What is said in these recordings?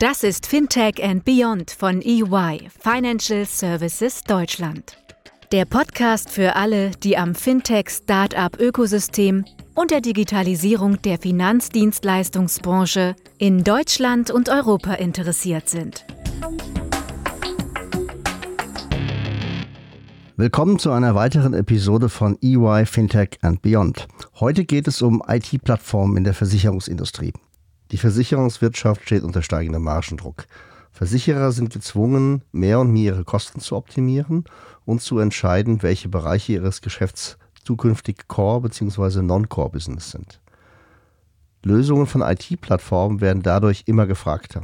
Das ist Fintech and Beyond von EY, Financial Services Deutschland. Der Podcast für alle, die am Fintech-Startup-Ökosystem und der Digitalisierung der Finanzdienstleistungsbranche in Deutschland und Europa interessiert sind. Willkommen zu einer weiteren Episode von EY Fintech and Beyond. Heute geht es um IT-Plattformen in der Versicherungsindustrie. Die Versicherungswirtschaft steht unter steigendem Margendruck. Versicherer sind gezwungen, mehr und mehr ihre Kosten zu optimieren und zu entscheiden, welche Bereiche ihres Geschäfts zukünftig Core- bzw. Non-Core-Business sind. Lösungen von IT-Plattformen werden dadurch immer gefragter.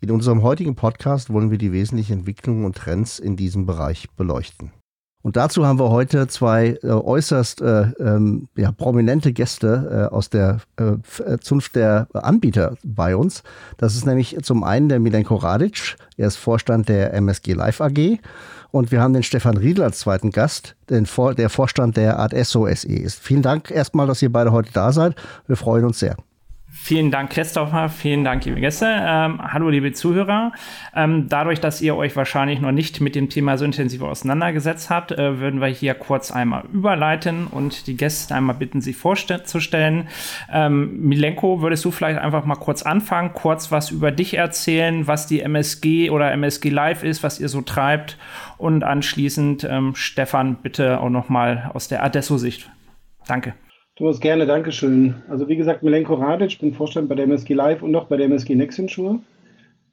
In unserem heutigen Podcast wollen wir die wesentlichen Entwicklungen und Trends in diesem Bereich beleuchten. Und dazu haben wir heute zwei äh, äußerst äh, ähm, ja, prominente Gäste äh, aus der äh, äh, Zunft der Anbieter bei uns. Das ist nämlich zum einen der Milenko Radic, er ist Vorstand der MSG Live AG. Und wir haben den Stefan Riedl als zweiten Gast, den Vor der Vorstand der Adesso SE ist. Vielen Dank erstmal, dass ihr beide heute da seid. Wir freuen uns sehr. Vielen Dank, Christopher. Vielen Dank, liebe Gäste. Ähm, hallo, liebe Zuhörer. Ähm, dadurch, dass ihr euch wahrscheinlich noch nicht mit dem Thema so intensiv auseinandergesetzt habt, äh, würden wir hier kurz einmal überleiten und die Gäste einmal bitten, sich vorzustellen. Ähm, Milenko, würdest du vielleicht einfach mal kurz anfangen, kurz was über dich erzählen, was die MSG oder MSG Live ist, was ihr so treibt und anschließend, ähm, Stefan, bitte auch noch mal aus der Adesso-Sicht. Danke. Thomas, gerne, Dankeschön. Also wie gesagt, Milenko Radic, bin Vorstand bei der MSG Live und noch bei der MSG Next Insure.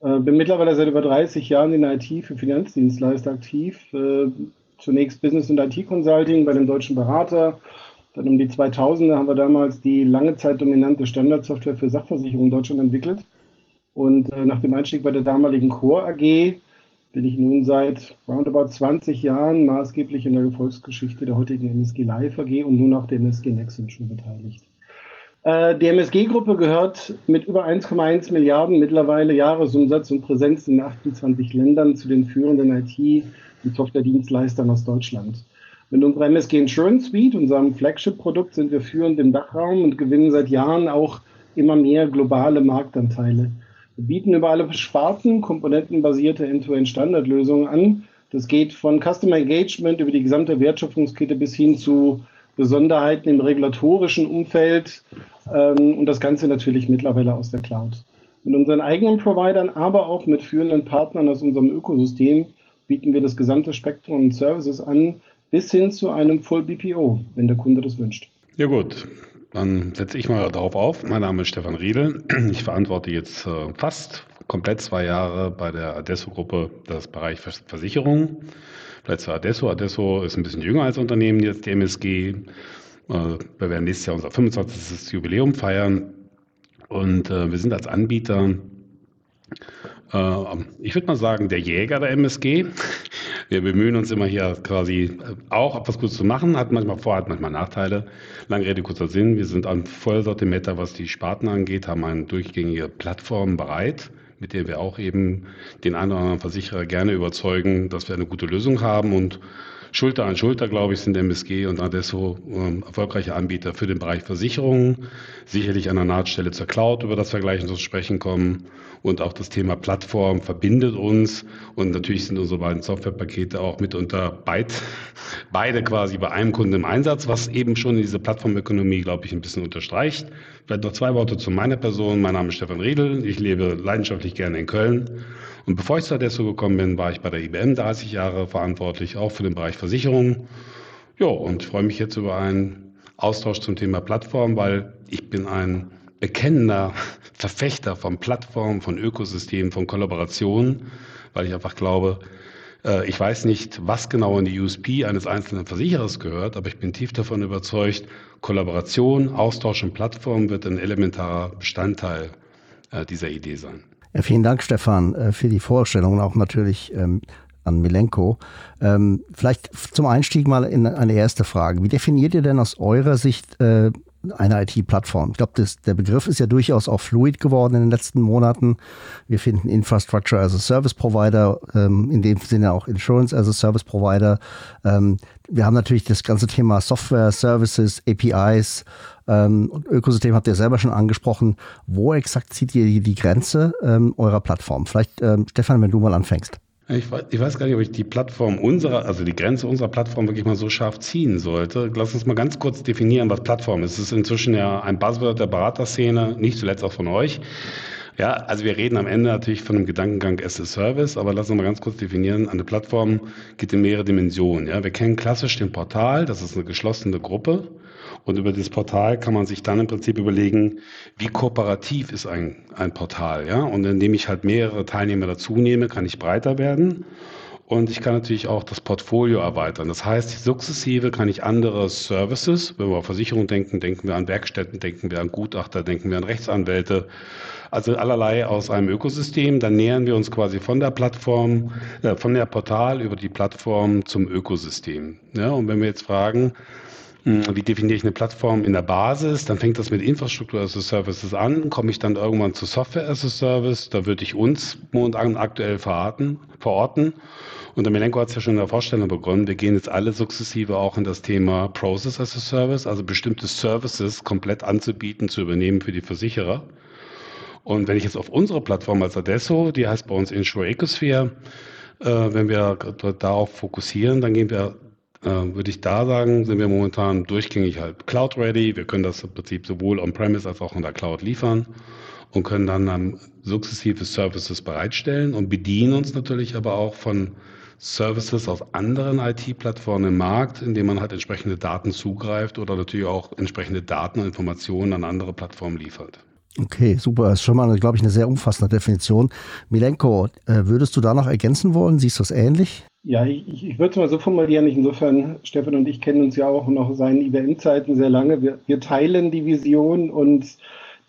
Äh, bin mittlerweile seit über 30 Jahren in IT für Finanzdienstleister aktiv. Äh, zunächst Business- und IT-Consulting bei dem deutschen Berater. Dann um die 2000er haben wir damals die lange Zeit dominante Standardsoftware für Sachversicherungen in Deutschland entwickelt. Und äh, nach dem Einstieg bei der damaligen Core AG bin ich nun seit roundabout 20 Jahren maßgeblich in der Erfolgsgeschichte der heutigen MSG Live AG und nun auch der MSG Nexon schon beteiligt. Äh, die MSG-Gruppe gehört mit über 1,1 Milliarden mittlerweile Jahresumsatz und Präsenz in 28 Ländern zu den führenden IT- und Softwaredienstleistern aus Deutschland. Mit unserer MSG Insurance Suite, unserem Flagship-Produkt, sind wir führend im Dachraum und gewinnen seit Jahren auch immer mehr globale Marktanteile. Bieten über alle Sparten komponentenbasierte End-to-End-Standardlösungen an. Das geht von Customer Engagement über die gesamte Wertschöpfungskette bis hin zu Besonderheiten im regulatorischen Umfeld ähm, und das Ganze natürlich mittlerweile aus der Cloud. Mit unseren eigenen Providern, aber auch mit führenden Partnern aus unserem Ökosystem bieten wir das gesamte Spektrum und Services an, bis hin zu einem Full BPO, wenn der Kunde das wünscht. Ja gut, dann setze ich mal darauf auf. Mein Name ist Stefan Riedel. Ich verantworte jetzt äh, fast komplett zwei Jahre bei der Adesso-Gruppe das Bereich Versicherung. Vielleicht zu Adesso. Adesso ist ein bisschen jünger als Unternehmen, jetzt die MSG. Äh, wir werden nächstes Jahr unser 25. Jubiläum feiern. Und äh, wir sind als Anbieter ich würde mal sagen, der Jäger der MSG. Wir bemühen uns immer hier quasi äh, auch etwas Gutes zu machen, hat manchmal Vor-, hat manchmal Nachteile. Lange Rede, kurzer Sinn. Wir sind ein Vollsortimenter, was die Sparten angeht, haben eine durchgängige Plattform bereit, mit der wir auch eben den einen oder anderen Versicherer gerne überzeugen, dass wir eine gute Lösung haben und Schulter an Schulter, glaube ich, sind MSG und Adesso ähm, erfolgreiche Anbieter für den Bereich Versicherungen. Sicherlich an der Nahtstelle zur Cloud, über das wir gleich zu sprechen kommen. Und auch das Thema Plattform verbindet uns. Und natürlich sind unsere beiden Softwarepakete auch mitunter beid, beide quasi bei einem Kunden im Einsatz, was eben schon diese Plattformökonomie, glaube ich, ein bisschen unterstreicht. Vielleicht noch zwei Worte zu meiner Person. Mein Name ist Stefan Riedel. Ich lebe leidenschaftlich gerne in Köln. Und bevor ich zu Adesso gekommen bin, war ich bei der IBM 30 Jahre verantwortlich, auch für den Bereich Versicherungen. Ja, und ich freue mich jetzt über einen Austausch zum Thema Plattform, weil ich bin ein bekennender Verfechter von Plattformen, von Ökosystemen, von Kollaborationen, weil ich einfach glaube, äh, ich weiß nicht, was genau in die USP eines einzelnen Versicherers gehört, aber ich bin tief davon überzeugt, Kollaboration, Austausch und Plattform wird ein elementarer Bestandteil äh, dieser Idee sein. Ja, vielen Dank, Stefan, äh, für die Vorstellung und auch natürlich ähm, an Milenko. Ähm, vielleicht zum Einstieg mal in eine erste Frage. Wie definiert ihr denn aus eurer Sicht äh, eine IT-Plattform. Ich glaube, der Begriff ist ja durchaus auch fluid geworden in den letzten Monaten. Wir finden Infrastructure as a Service Provider, ähm, in dem Sinne auch Insurance as a Service Provider. Ähm, wir haben natürlich das ganze Thema Software, Services, APIs ähm, und Ökosystem habt ihr selber schon angesprochen. Wo exakt zieht ihr die, die Grenze ähm, eurer Plattform? Vielleicht, ähm, Stefan, wenn du mal anfängst. Ich weiß, ich weiß, gar nicht, ob ich die Plattform unserer, also die Grenze unserer Plattform wirklich mal so scharf ziehen sollte. Lass uns mal ganz kurz definieren, was Plattform ist. Es ist inzwischen ja ein Buzzword der Beraterszene, nicht zuletzt auch von euch. Ja, also wir reden am Ende natürlich von einem Gedankengang as a Service, aber lass uns mal ganz kurz definieren. Eine Plattform geht in mehrere Dimensionen. Ja, wir kennen klassisch den Portal, das ist eine geschlossene Gruppe. Und über das Portal kann man sich dann im Prinzip überlegen, wie kooperativ ist ein, ein Portal. Ja? Und indem ich halt mehrere Teilnehmer dazu nehme, kann ich breiter werden. Und ich kann natürlich auch das Portfolio erweitern. Das heißt, sukzessive kann ich andere Services, wenn wir auf Versicherung denken, denken wir an Werkstätten, denken wir an Gutachter, denken wir an Rechtsanwälte, also allerlei aus einem Ökosystem. Dann nähern wir uns quasi von der Plattform, äh, von der Portal über die Plattform zum Ökosystem. Ja, und wenn wir jetzt fragen, wie definiere ich eine Plattform in der Basis? Dann fängt das mit Infrastruktur as a Services an. Komme ich dann irgendwann zu Software as a Service? Da würde ich uns momentan aktuell verorten. verorten. Und der Melenko hat es ja schon in der Vorstellung begonnen. Wir gehen jetzt alle sukzessive auch in das Thema Process as a Service, also bestimmte Services komplett anzubieten, zu übernehmen für die Versicherer. Und wenn ich jetzt auf unsere Plattform als Adesso, die heißt bei uns Insure Ecosphere, äh, wenn wir darauf fokussieren, dann gehen wir würde ich da sagen, sind wir momentan durchgängig halt Cloud-ready. Wir können das im Prinzip sowohl on-premise als auch in der Cloud liefern und können dann, dann sukzessive Services bereitstellen und bedienen uns natürlich aber auch von Services aus anderen IT-Plattformen im Markt, indem man halt entsprechende Daten zugreift oder natürlich auch entsprechende Daten und Informationen an andere Plattformen liefert. Okay, super. Das ist schon mal, glaube ich, eine sehr umfassende Definition. Milenko, äh, würdest du da noch ergänzen wollen? Siehst du es ähnlich? Ja, ich, ich würde es mal so formulieren. Insofern, Stefan und ich kennen uns ja auch noch seinen IBM-Zeiten sehr lange. Wir, wir teilen die Vision und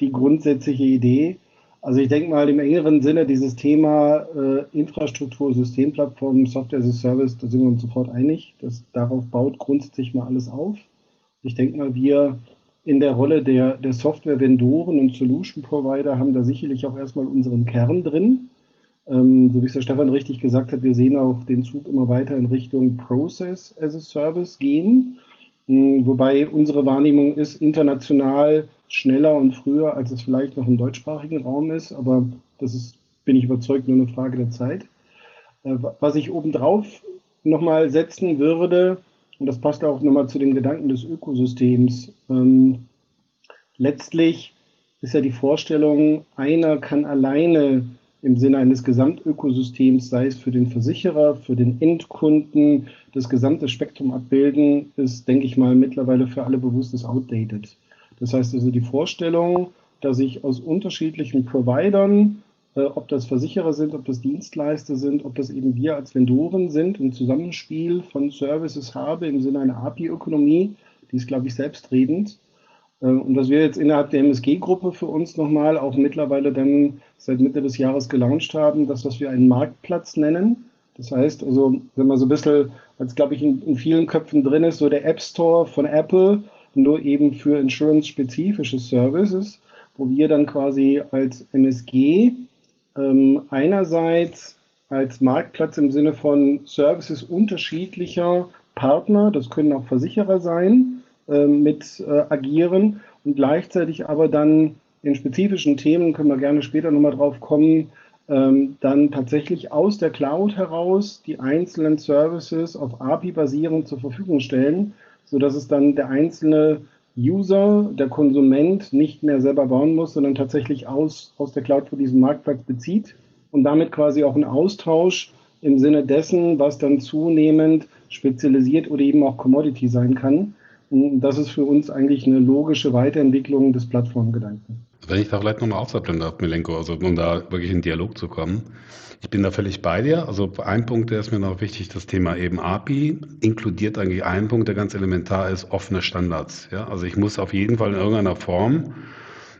die grundsätzliche Idee. Also ich denke mal im engeren Sinne dieses Thema äh, Infrastruktur, Systemplattformen, Software as a Service, da sind wir uns sofort einig. Das, darauf baut grundsätzlich mal alles auf. Ich denke mal, wir in der Rolle der, der Software-Vendoren und Solution-Provider haben da sicherlich auch erstmal unseren Kern drin. Ähm, so wie es der Stefan richtig gesagt hat, wir sehen auch den Zug immer weiter in Richtung Process as a Service gehen. Ähm, wobei unsere Wahrnehmung ist international schneller und früher, als es vielleicht noch im deutschsprachigen Raum ist. Aber das ist, bin ich überzeugt, nur eine Frage der Zeit. Äh, was ich obendrauf nochmal setzen würde, und das passt auch nochmal zu den Gedanken des Ökosystems, ähm, letztlich ist ja die Vorstellung, einer kann alleine im Sinne eines Gesamtökosystems, sei es für den Versicherer, für den Endkunden, das gesamte Spektrum abbilden, ist, denke ich mal, mittlerweile für alle bewusst ist outdated. Das heißt also die Vorstellung, dass ich aus unterschiedlichen Providern, äh, ob das Versicherer sind, ob das Dienstleister sind, ob das eben wir als Vendoren sind, ein Zusammenspiel von Services habe im Sinne einer API-Ökonomie, die ist, glaube ich, selbstredend und was wir jetzt innerhalb der MSG-Gruppe für uns nochmal auch mittlerweile dann seit Mitte des Jahres gelauncht haben, das, was wir einen Marktplatz nennen. Das heißt, also, wenn man so ein bisschen, als glaube ich in, in, vielen Köpfen drin ist, so der App Store von Apple, nur eben für Insurance-spezifische Services, wo wir dann quasi als MSG ähm, einerseits als Marktplatz im Sinne von Services unterschiedlicher Partner, das können auch Versicherer sein, ähm, mit äh, agieren und gleichzeitig aber dann in spezifischen Themen, können wir gerne später nochmal drauf kommen, ähm, dann tatsächlich aus der Cloud heraus die einzelnen Services auf API basierend zur Verfügung stellen, sodass es dann der einzelne User, der Konsument nicht mehr selber bauen muss, sondern tatsächlich aus, aus der Cloud für diesen Marktplatz bezieht und damit quasi auch ein Austausch im Sinne dessen, was dann zunehmend spezialisiert oder eben auch Commodity sein kann, das ist für uns eigentlich eine logische Weiterentwicklung des Plattformgedanken. Wenn ich da vielleicht nochmal aufsappeln darf, Milenko, also um da wirklich in Dialog zu kommen. Ich bin da völlig bei dir. Also ein Punkt, der ist mir noch wichtig, das Thema eben API inkludiert eigentlich einen Punkt, der ganz elementar ist, offene Standards. Ja, also ich muss auf jeden Fall in irgendeiner Form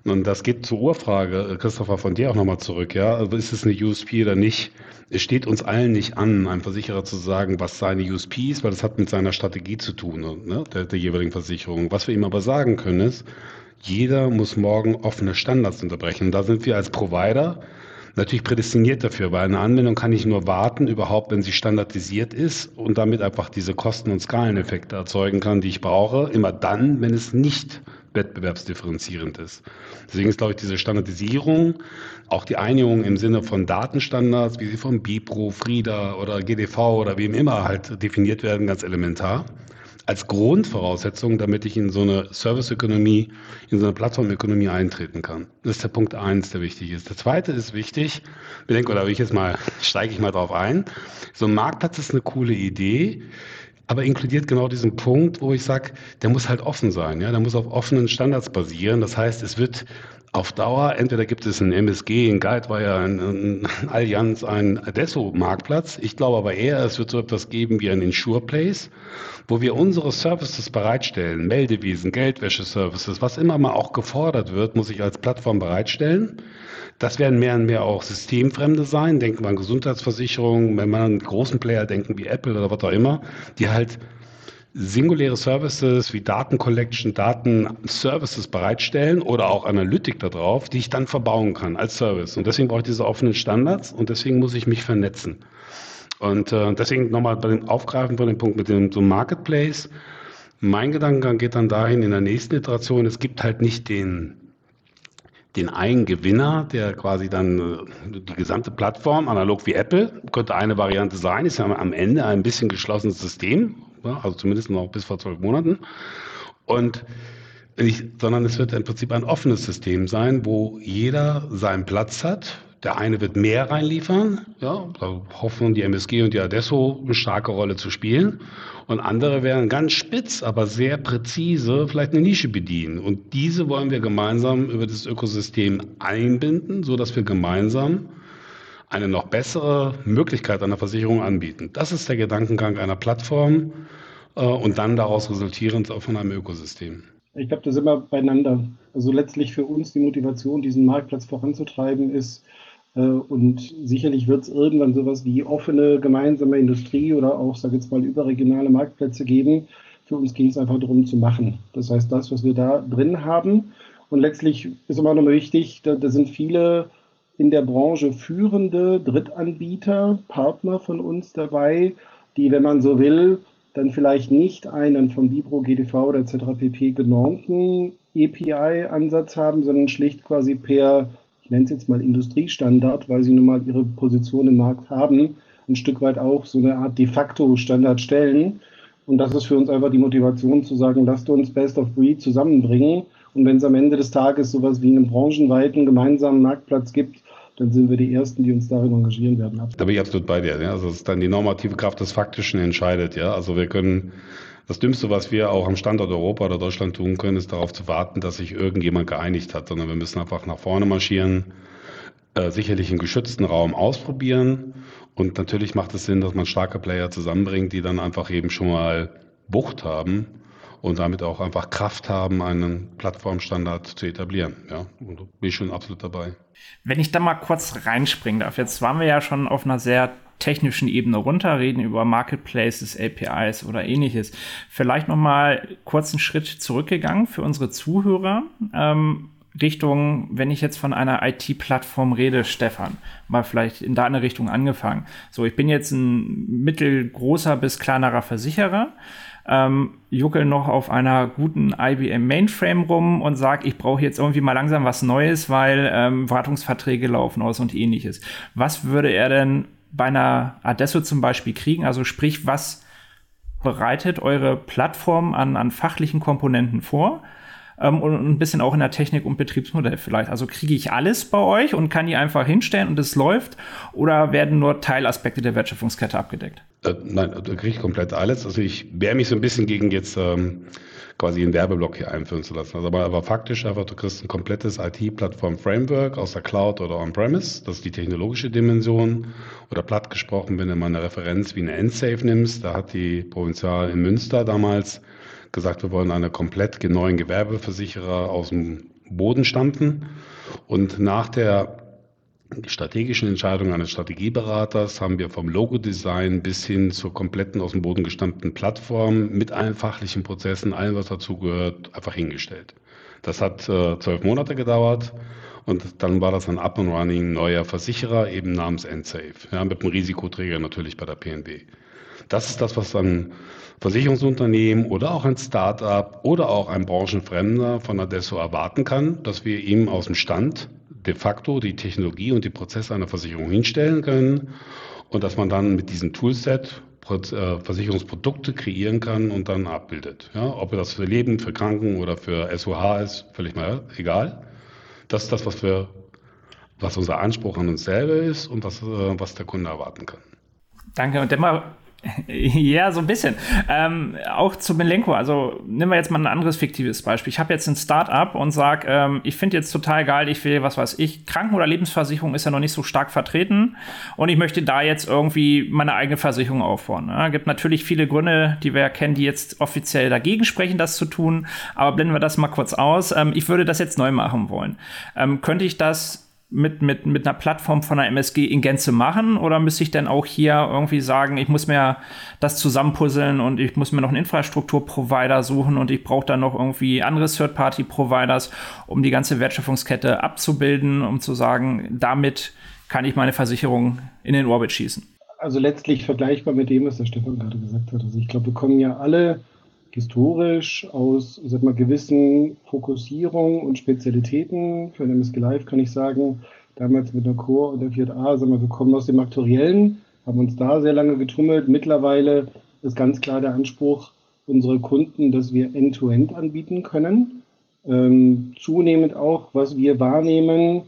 Und das geht zur Urfrage, Christopher, von dir auch nochmal zurück. Ja, also ist es eine USP oder nicht? Es steht uns allen nicht an, einem Versicherer zu sagen, was seine USP ist, weil das hat mit seiner Strategie zu tun, ne, der, der jeweiligen Versicherung. Was wir ihm aber sagen können ist, jeder muss morgen offene Standards unterbrechen. Und da sind wir als Provider natürlich prädestiniert dafür, weil eine Anwendung kann ich nur warten, überhaupt, wenn sie standardisiert ist und damit einfach diese Kosten- und Skaleneffekte erzeugen kann, die ich brauche, immer dann, wenn es nicht wettbewerbsdifferenzierend ist. Deswegen ist, glaube ich, diese Standardisierung, auch die Einigung im Sinne von Datenstandards, wie sie von BIPRO, FRIDA oder GDV oder wem immer halt definiert werden, ganz elementar als Grundvoraussetzung, damit ich in so eine Serviceökonomie, in so eine Plattformökonomie eintreten kann. Das ist der Punkt eins, der wichtig ist. Der zweite ist wichtig, ich denke, oder ich jetzt mal, steige ich mal drauf ein. So ein Marktplatz ist eine coole Idee aber inkludiert genau diesen Punkt, wo ich sage, der muss halt offen sein, ja, der muss auf offenen Standards basieren. Das heißt, es wird auf Dauer, entweder gibt es ein MSG, ein Guidewire, ein, ein Allianz, ein Adesso-Marktplatz. Ich glaube aber eher, es wird so etwas geben wie ein Insure-Place, wo wir unsere Services bereitstellen, Meldewesen, Geldwäsche-Services, was immer mal auch gefordert wird, muss ich als Plattform bereitstellen. Das werden mehr und mehr auch Systemfremde sein. Denken wir an Gesundheitsversicherungen, wenn man an großen Player denken wie Apple oder was auch immer, die halt singuläre Services wie Datencollection, Datenservices bereitstellen oder auch Analytik darauf, die ich dann verbauen kann als Service. Und deswegen brauche ich diese offenen Standards und deswegen muss ich mich vernetzen. Und äh, deswegen nochmal bei dem Aufgreifen von dem Punkt mit dem so Marketplace. Mein Gedankengang geht dann dahin in der nächsten Iteration, es gibt halt nicht den den einen Gewinner, der quasi dann äh, die gesamte Plattform, analog wie Apple, könnte eine Variante sein, ist ja am Ende ein bisschen geschlossenes System, also zumindest noch bis vor zwölf Monaten. Und nicht, sondern es wird im Prinzip ein offenes System sein, wo jeder seinen Platz hat. Der eine wird mehr reinliefern, ja, da hoffen die MSG und die Adesso eine starke Rolle zu spielen. Und andere werden ganz spitz, aber sehr präzise vielleicht eine Nische bedienen. Und diese wollen wir gemeinsam über das Ökosystem einbinden, so dass wir gemeinsam eine noch bessere Möglichkeit einer Versicherung anbieten. Das ist der Gedankengang einer Plattform äh, und dann daraus resultierend auch von einem Ökosystem. Ich glaube, das ist immer beieinander. Also letztlich für uns die Motivation, diesen Marktplatz voranzutreiben, ist, äh, und sicherlich wird es irgendwann sowas wie offene gemeinsame Industrie oder auch, sage jetzt mal, überregionale Marktplätze geben. Für uns ging es einfach darum zu machen. Das heißt, das, was wir da drin haben. Und letztlich ist immer noch mal wichtig, da, da sind viele in der Branche führende Drittanbieter, Partner von uns dabei, die, wenn man so will, dann vielleicht nicht einen vom Vibro, GDV oder etc. pp. genormten API-Ansatz haben, sondern schlicht quasi per ich nenne es jetzt mal Industriestandard, weil sie nun mal ihre Position im Markt haben, ein Stück weit auch so eine Art de facto Standard stellen. Und das ist für uns einfach die Motivation zu sagen, lasst uns Best of Breed zusammenbringen. Und wenn es am Ende des Tages sowas wie einen branchenweiten gemeinsamen Marktplatz gibt, dann sind wir die Ersten, die uns darin engagieren werden. Da bin ich absolut bei dir. Ja. Also es ist dann die normative Kraft des Faktischen entscheidet. Ja. Also wir können das Dümmste, was wir auch am Standort Europa oder Deutschland tun können, ist darauf zu warten, dass sich irgendjemand geeinigt hat, sondern wir müssen einfach nach vorne marschieren, äh, sicherlich im geschützten Raum ausprobieren. Und natürlich macht es Sinn, dass man starke Player zusammenbringt, die dann einfach eben schon mal Bucht haben und damit auch einfach Kraft haben, einen Plattformstandard zu etablieren. Ja, und bin ich schon absolut dabei. Wenn ich da mal kurz reinspringen darf, jetzt waren wir ja schon auf einer sehr technischen Ebene runter, reden über Marketplaces, APIs oder ähnliches. Vielleicht noch mal kurz einen Schritt zurückgegangen für unsere Zuhörer. Ähm, Richtung, wenn ich jetzt von einer IT-Plattform rede, Stefan, mal vielleicht in deine Richtung angefangen. So, ich bin jetzt ein mittelgroßer bis kleinerer Versicherer, ähm, juckel noch auf einer guten IBM Mainframe rum und sag, ich brauche jetzt irgendwie mal langsam was Neues, weil ähm, Wartungsverträge laufen aus und ähnliches. Was würde er denn bei einer Adesso zum Beispiel kriegen? Also sprich, was bereitet eure Plattform an, an fachlichen Komponenten vor? Ähm, und ein bisschen auch in der Technik und Betriebsmodell vielleicht. Also kriege ich alles bei euch und kann die einfach hinstellen und es läuft? Oder werden nur Teilaspekte der Wertschöpfungskette abgedeckt? Äh, nein, da kriege ich komplett alles. Also ich wehre mich so ein bisschen gegen jetzt ähm, quasi einen Werbeblock hier einführen zu lassen. Also aber, aber faktisch einfach, du kriegst ein komplettes IT-Plattform-Framework aus der Cloud oder On-Premise. Das ist die technologische Dimension. Oder platt gesprochen, wenn du mal eine Referenz wie eine Endsafe nimmst, da hat die Provinzial in Münster damals gesagt, wir wollen einen komplett neuen Gewerbeversicherer aus dem Boden standen. Und nach der strategischen Entscheidung eines Strategieberaters haben wir vom Logo-Design bis hin zur kompletten aus dem Boden gestammten Plattform mit allen fachlichen Prozessen, allem, was dazugehört, einfach hingestellt. Das hat äh, zwölf Monate gedauert. Und dann war das ein Up and Running neuer Versicherer, eben namens Endsafe, ja, mit dem Risikoträger natürlich bei der PNB. Das ist das, was ein Versicherungsunternehmen oder auch ein Start-up oder auch ein Branchenfremder von Adesso erwarten kann, dass wir ihm aus dem Stand de facto die Technologie und die Prozesse einer Versicherung hinstellen können und dass man dann mit diesem Toolset äh, Versicherungsprodukte kreieren kann und dann abbildet. Ja, ob das für Leben, für Kranken oder für SOH ist, völlig mal egal. Das ist das, was wir, was unser Anspruch an uns selber ist und was, äh, was der Kunde erwarten kann. Danke. Und immer ja, so ein bisschen. Ähm, auch zu Melenko. Also nehmen wir jetzt mal ein anderes fiktives Beispiel. Ich habe jetzt ein Start-up und sage, ähm, ich finde jetzt total geil, ich will, was weiß ich, Kranken- oder Lebensversicherung ist ja noch nicht so stark vertreten und ich möchte da jetzt irgendwie meine eigene Versicherung aufbauen. Es ne? gibt natürlich viele Gründe, die wir kennen, die jetzt offiziell dagegen sprechen, das zu tun, aber blenden wir das mal kurz aus. Ähm, ich würde das jetzt neu machen wollen. Ähm, könnte ich das mit, mit, mit einer Plattform von der MSG in Gänze machen? Oder müsste ich dann auch hier irgendwie sagen, ich muss mir das zusammenpuzzeln und ich muss mir noch einen Infrastrukturprovider suchen und ich brauche dann noch irgendwie andere Third-Party-Providers, um die ganze Wertschöpfungskette abzubilden, um zu sagen, damit kann ich meine Versicherung in den Orbit schießen? Also letztlich vergleichbar mit dem, was der Stefan gerade gesagt hat. Also ich glaube, wir kommen ja alle historisch aus sag mal, gewissen Fokussierungen und Spezialitäten. Für MSG Live kann ich sagen, damals mit der Core und der 4a, sagen wir, wir kommen aus dem Aktuariellen, haben uns da sehr lange getummelt. Mittlerweile ist ganz klar der Anspruch unserer Kunden, dass wir End-to-End -End anbieten können. Ähm, zunehmend auch, was wir wahrnehmen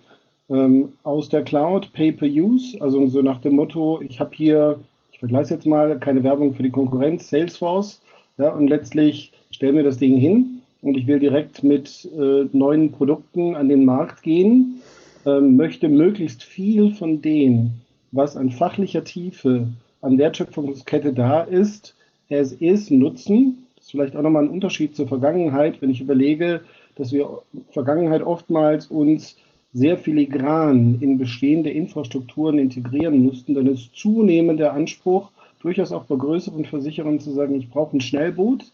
ähm, aus der Cloud, Pay-per-Use, also so nach dem Motto, ich habe hier, ich vergleiche jetzt mal, keine Werbung für die Konkurrenz, Salesforce, ja, und letztlich stellen wir das Ding hin und ich will direkt mit äh, neuen Produkten an den Markt gehen, ähm, möchte möglichst viel von dem, was an fachlicher Tiefe, an Wertschöpfungskette da ist, es ist, nutzen. Das ist vielleicht auch nochmal ein Unterschied zur Vergangenheit, wenn ich überlege, dass wir Vergangenheit oftmals uns sehr filigran in bestehende Infrastrukturen integrieren mussten, dann ist zunehmend der Anspruch, durchaus auch bei größeren Versicherern zu sagen, ich brauche ein Schnellboot,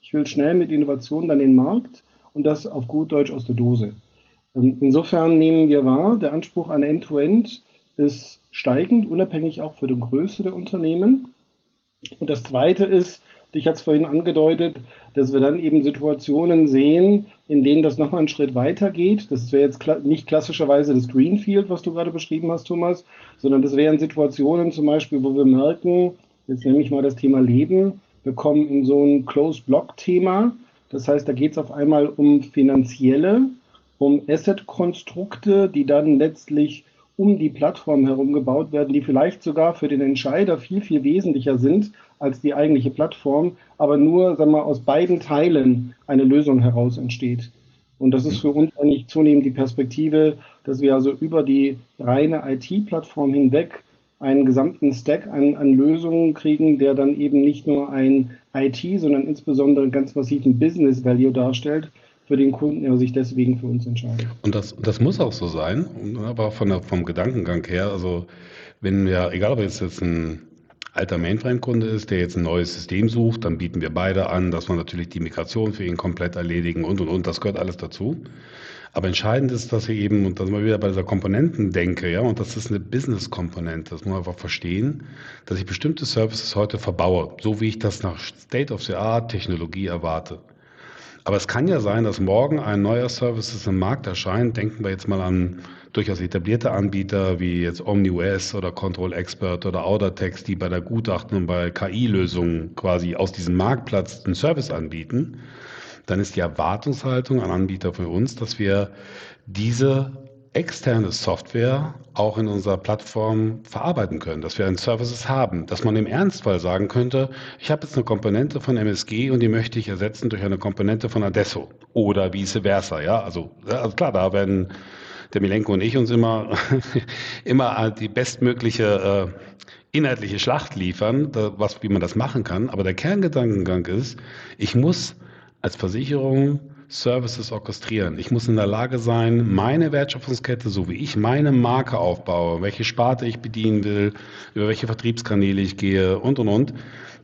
ich will schnell mit Innovationen dann den Markt und das auf gut Deutsch aus der Dose. Und insofern nehmen wir wahr, der Anspruch an End-to-End -End ist steigend, unabhängig auch für die Größe der Unternehmen. Und das Zweite ist, ich hatte es vorhin angedeutet, dass wir dann eben Situationen sehen, in denen das nochmal einen Schritt weiter geht. Das wäre jetzt nicht klassischerweise das Greenfield, was du gerade beschrieben hast, Thomas, sondern das wären Situationen zum Beispiel, wo wir merken, jetzt nehme ich mal das Thema Leben, wir kommen in so ein Closed-Block-Thema. Das heißt, da geht es auf einmal um finanzielle, um Asset-Konstrukte, die dann letztlich um die Plattform herum gebaut werden, die vielleicht sogar für den Entscheider viel, viel wesentlicher sind als die eigentliche Plattform, aber nur sagen wir, aus beiden Teilen eine Lösung heraus entsteht. Und das ist für uns eigentlich zunehmend die Perspektive, dass wir also über die reine IT-Plattform hinweg einen gesamten Stack an, an Lösungen kriegen, der dann eben nicht nur ein IT, sondern insbesondere ganz massiven Business Value darstellt für den Kunden, der sich deswegen für uns entscheidet. Und das, das muss auch so sein, aber von der, vom Gedankengang her, also wenn wir, egal ob es jetzt ein alter Mainframe-Kunde ist, der jetzt ein neues System sucht, dann bieten wir beide an, dass wir natürlich die Migration für ihn komplett erledigen und und und, das gehört alles dazu. Aber entscheidend ist, dass wir eben, und da sind wir wieder bei dieser Komponentendenke, ja, und das ist eine Business-Komponente, das muss man einfach verstehen, dass ich bestimmte Services heute verbaue, so wie ich das nach State-of-the-Art-Technologie erwarte. Aber es kann ja sein, dass morgen ein neuer Service im Markt erscheint. Denken wir jetzt mal an durchaus etablierte Anbieter wie jetzt OmniOS oder Control Expert oder Audatex, die bei der Gutachten und bei KI-Lösungen quasi aus diesem Marktplatz einen Service anbieten dann ist die Erwartungshaltung an Anbieter für uns, dass wir diese externe Software auch in unserer Plattform verarbeiten können, dass wir ein Services haben, dass man im Ernstfall sagen könnte, ich habe jetzt eine Komponente von MSG und die möchte ich ersetzen durch eine Komponente von Adesso oder vice versa. Ja, also, also klar, da werden der Milenko und ich uns immer, immer die bestmögliche äh, inhaltliche Schlacht liefern, was, wie man das machen kann. Aber der Kerngedankengang ist, ich muss als Versicherung Services orchestrieren. Ich muss in der Lage sein, meine Wertschöpfungskette, so wie ich meine Marke aufbaue, welche Sparte ich bedienen will, über welche Vertriebskanäle ich gehe und, und, und.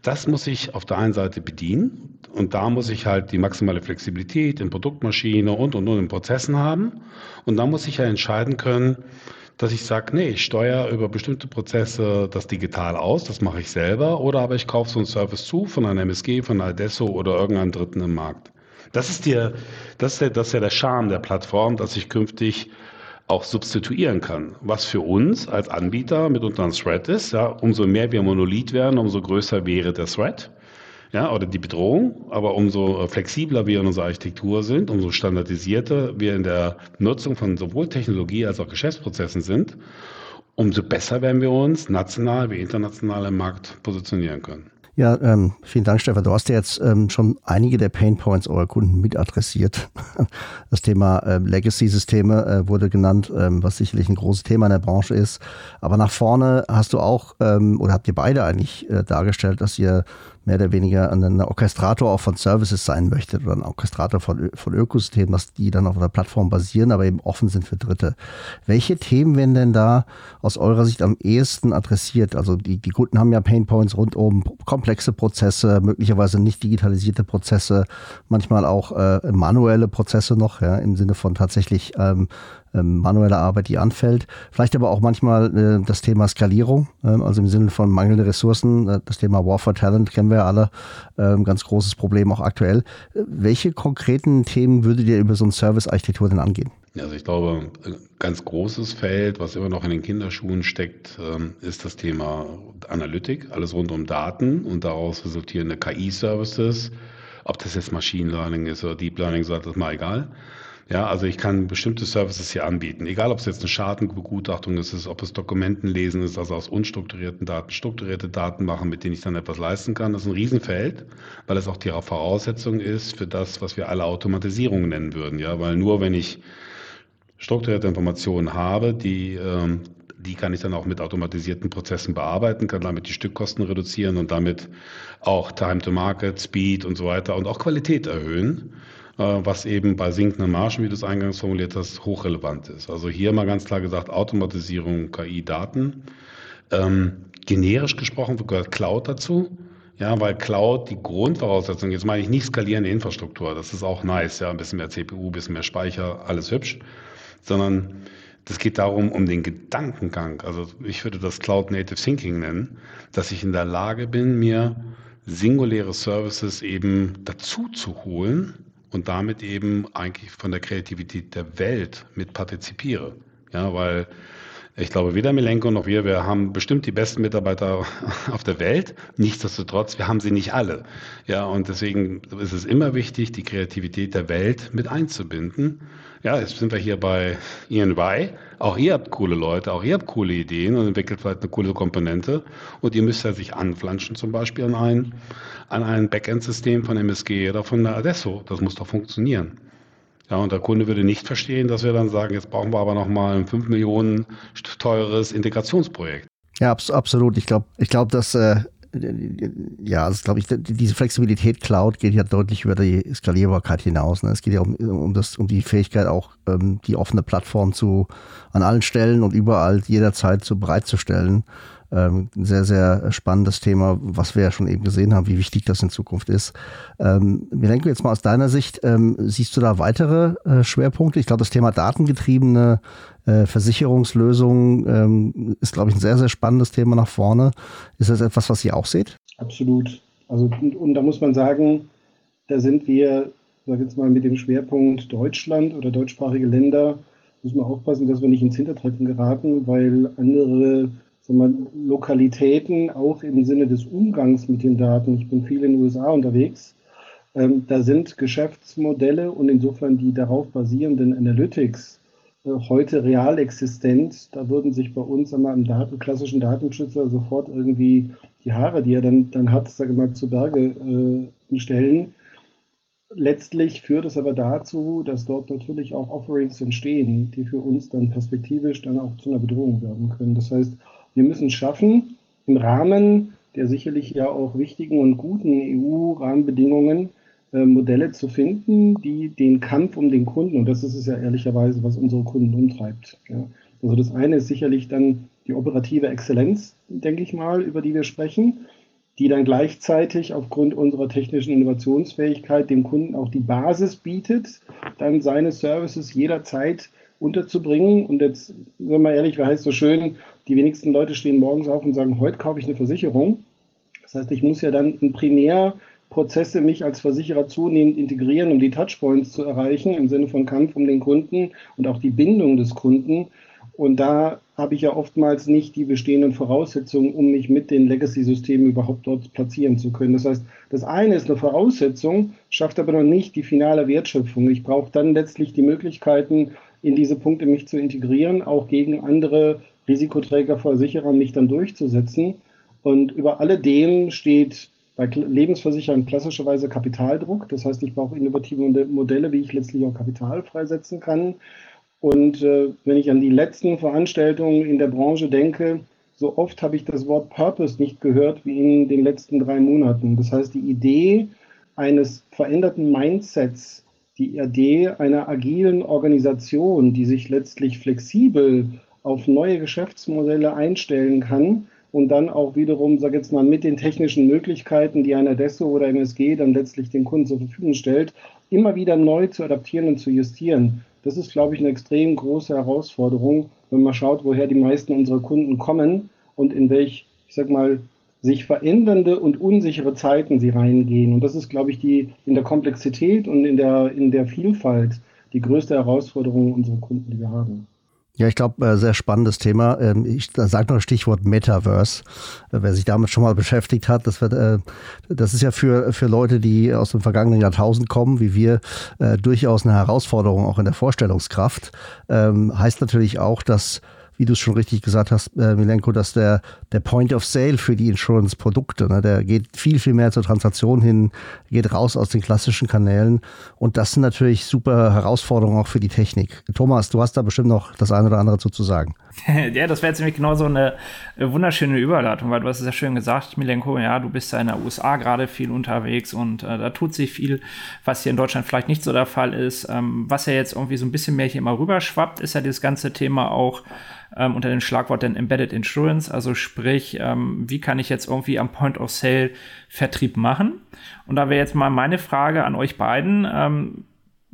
Das muss ich auf der einen Seite bedienen und da muss ich halt die maximale Flexibilität in Produktmaschine und, und, und in Prozessen haben. Und da muss ich ja entscheiden können, dass ich sage, nee, ich steuere über bestimmte Prozesse das digital aus, das mache ich selber, oder aber ich kaufe so einen Service zu von einer MSG, von einer Adesso oder irgendeinem Dritten im Markt. Das ist, dir, das, ist ja, das ist ja der Charme der Plattform, dass ich künftig auch substituieren kann. Was für uns als Anbieter mit unserem Thread ist, ja, umso mehr wir Monolith werden, umso größer wäre der Thread ja, oder die Bedrohung, aber umso flexibler wir in unserer Architektur sind, umso standardisierter wir in der Nutzung von sowohl Technologie als auch Geschäftsprozessen sind, umso besser werden wir uns national wie international im Markt positionieren können. Ja, ähm, vielen Dank, Stefan. Du hast ja jetzt ähm, schon einige der Pain Points eurer Kunden mit adressiert. Das Thema ähm, Legacy-Systeme äh, wurde genannt, ähm, was sicherlich ein großes Thema in der Branche ist. Aber nach vorne hast du auch, ähm, oder habt ihr beide eigentlich äh, dargestellt, dass ihr mehr oder weniger ein Orchestrator auch von Services sein möchte oder ein Orchestrator von, von Ökosystemen, dass die dann auf einer Plattform basieren, aber eben offen sind für Dritte. Welche Themen werden denn da aus eurer Sicht am ehesten adressiert? Also die, die Kunden haben ja Painpoints rund um komplexe Prozesse, möglicherweise nicht digitalisierte Prozesse, manchmal auch äh, manuelle Prozesse noch, ja, im Sinne von tatsächlich ähm, ähm, manuelle Arbeit, die anfällt. Vielleicht aber auch manchmal äh, das Thema Skalierung, äh, also im Sinne von mangelnde Ressourcen. Äh, das Thema War for Talent kennen wir ja alle, ähm, ganz großes Problem auch aktuell. Welche konkreten Themen würdet ihr über so eine Service-Architektur denn angehen? Also ich glaube, ein ganz großes Feld, was immer noch in den Kinderschuhen steckt, ähm, ist das Thema Analytik, alles rund um Daten und daraus resultierende KI-Services. Ob das jetzt Machine Learning ist oder Deep Learning, so ist das mal egal. Ja, also ich kann bestimmte Services hier anbieten, egal ob es jetzt eine Schadenbegutachtung ist, ob es Dokumentenlesen ist, also aus unstrukturierten Daten strukturierte Daten machen, mit denen ich dann etwas leisten kann. Das ist ein Riesenfeld, weil es auch die Voraussetzung ist für das, was wir alle Automatisierung nennen würden. Ja, weil nur wenn ich strukturierte Informationen habe, die ähm, die kann ich dann auch mit automatisierten Prozessen bearbeiten, kann damit die Stückkosten reduzieren und damit auch Time to Market, Speed und so weiter und auch Qualität erhöhen. Äh, was eben bei sinkenden Margen, wie du es eingangs formuliert hast, hochrelevant ist. Also hier mal ganz klar gesagt, Automatisierung, KI, Daten. Ähm, generisch gesprochen gehört Cloud dazu. Ja, weil Cloud die Grundvoraussetzung, jetzt meine ich nicht skalierende Infrastruktur, das ist auch nice, ja, ein bisschen mehr CPU, ein bisschen mehr Speicher, alles hübsch, sondern das geht darum, um den Gedankengang. Also ich würde das Cloud Native Thinking nennen, dass ich in der Lage bin, mir singuläre Services eben dazu zu holen, und damit eben eigentlich von der Kreativität der Welt mit partizipiere. Ja, weil ich glaube, weder Milenko noch wir, wir haben bestimmt die besten Mitarbeiter auf der Welt. Nichtsdestotrotz, wir haben sie nicht alle. Ja, und deswegen ist es immer wichtig, die Kreativität der Welt mit einzubinden. Ja, jetzt sind wir hier bei EY. Auch ihr habt coole Leute, auch ihr habt coole Ideen und entwickelt vielleicht eine coole Komponente. Und ihr müsst ja sich anflanschen, zum Beispiel an ein, an ein Backend-System von MSG oder von der Adesso. Das muss doch funktionieren. Ja, und der Kunde würde nicht verstehen, dass wir dann sagen, jetzt brauchen wir aber nochmal ein 5 Millionen teures Integrationsprojekt. Ja, absolut. Ich glaube, ich glaube, dass äh, ja, also glaube ich, diese Flexibilität Cloud geht ja deutlich über die Skalierbarkeit hinaus. Ne? Es geht ja um, um, das, um die Fähigkeit, auch ähm, die offene Plattform zu an allen Stellen und überall jederzeit so bereitzustellen. Ähm, ein sehr, sehr spannendes Thema, was wir ja schon eben gesehen haben, wie wichtig das in Zukunft ist. Ähm, Milenko, jetzt mal aus deiner Sicht, ähm, siehst du da weitere äh, Schwerpunkte? Ich glaube, das Thema datengetriebene äh, Versicherungslösungen ähm, ist, glaube ich, ein sehr, sehr spannendes Thema nach vorne. Ist das etwas, was ihr auch seht? Absolut. Also, und, und da muss man sagen, da sind wir, sag jetzt mal, mit dem Schwerpunkt Deutschland oder deutschsprachige Länder, müssen wir aufpassen, dass wir nicht ins Hintertreffen geraten, weil andere wir, Lokalitäten auch im Sinne des Umgangs mit den Daten. Ich bin viel in den USA unterwegs. Ähm, da sind Geschäftsmodelle und insofern die darauf basierenden Analytics äh, heute real existent. Da würden sich bei uns einmal im Daten, klassischen Datenschützer sofort irgendwie die Haare, die er dann, dann hat, sage mal, zu Berge äh, stellen. Letztlich führt es aber dazu, dass dort natürlich auch Offerings entstehen, die für uns dann perspektivisch dann auch zu einer Bedrohung werden können. Das heißt, wir müssen schaffen, im Rahmen der sicherlich ja auch wichtigen und guten EU-Rahmenbedingungen äh, Modelle zu finden, die den Kampf um den Kunden, und das ist es ja ehrlicherweise, was unsere Kunden umtreibt. Ja. Also das eine ist sicherlich dann die operative Exzellenz, denke ich mal, über die wir sprechen, die dann gleichzeitig aufgrund unserer technischen Innovationsfähigkeit dem Kunden auch die Basis bietet, dann seine Services jederzeit unterzubringen. Und jetzt, sagen wir mal ehrlich, wer heißt so schön, die wenigsten Leute stehen morgens auf und sagen, heute kaufe ich eine Versicherung. Das heißt, ich muss ja dann in Primärprozesse mich als Versicherer zunehmend integrieren, um die Touchpoints zu erreichen, im Sinne von Kampf um den Kunden und auch die Bindung des Kunden. Und da habe ich ja oftmals nicht die bestehenden Voraussetzungen, um mich mit den Legacy-Systemen überhaupt dort platzieren zu können. Das heißt, das eine ist eine Voraussetzung, schafft aber noch nicht die finale Wertschöpfung. Ich brauche dann letztlich die Möglichkeiten, in diese Punkte mich zu integrieren, auch gegen andere Risikoträger, Versicherer mich dann durchzusetzen. Und über alledem steht bei Lebensversicherern klassischerweise Kapitaldruck. Das heißt, ich brauche innovative Modelle, wie ich letztlich auch Kapital freisetzen kann. Und äh, wenn ich an die letzten Veranstaltungen in der Branche denke, so oft habe ich das Wort Purpose nicht gehört wie in den letzten drei Monaten. Das heißt, die Idee eines veränderten Mindsets, die Idee einer agilen Organisation, die sich letztlich flexibel auf neue Geschäftsmodelle einstellen kann und dann auch wiederum, sage jetzt mal, mit den technischen Möglichkeiten, die ein Desso oder MSG dann letztlich den Kunden zur Verfügung stellt, immer wieder neu zu adaptieren und zu justieren. Das ist, glaube ich, eine extrem große Herausforderung, wenn man schaut, woher die meisten unserer Kunden kommen und in welch, ich sag mal, sich verändernde und unsichere Zeiten sie reingehen. Und das ist, glaube ich, die in der Komplexität und in der, in der Vielfalt die größte Herausforderung unserer Kunden, die wir haben. Ja, ich glaube, äh, sehr spannendes Thema. Ähm, ich sage noch das Stichwort Metaverse. Äh, wer sich damit schon mal beschäftigt hat, das, wird, äh, das ist ja für, für Leute, die aus dem vergangenen Jahrtausend kommen, wie wir, äh, durchaus eine Herausforderung auch in der Vorstellungskraft. Ähm, heißt natürlich auch, dass wie du es schon richtig gesagt hast, äh, Milenko, dass der, der Point of Sale für die Insurance-Produkte, ne, der geht viel, viel mehr zur Transaktion hin, geht raus aus den klassischen Kanälen. Und das sind natürlich super Herausforderungen auch für die Technik. Thomas, du hast da bestimmt noch das eine oder andere zu, zu sagen. ja, das wäre jetzt nämlich genau so eine wunderschöne Überleitung, weil du hast es ja schön gesagt, Milenko, ja, du bist ja in den USA gerade viel unterwegs und äh, da tut sich viel, was hier in Deutschland vielleicht nicht so der Fall ist. Ähm, was ja jetzt irgendwie so ein bisschen mehr hier immer rüberschwappt, ist ja das ganze Thema auch ähm, unter dem Schlagwort dann Embedded Insurance, also sprich, ähm, wie kann ich jetzt irgendwie am Point of Sale Vertrieb machen? Und da wäre jetzt mal meine Frage an euch beiden. Ähm,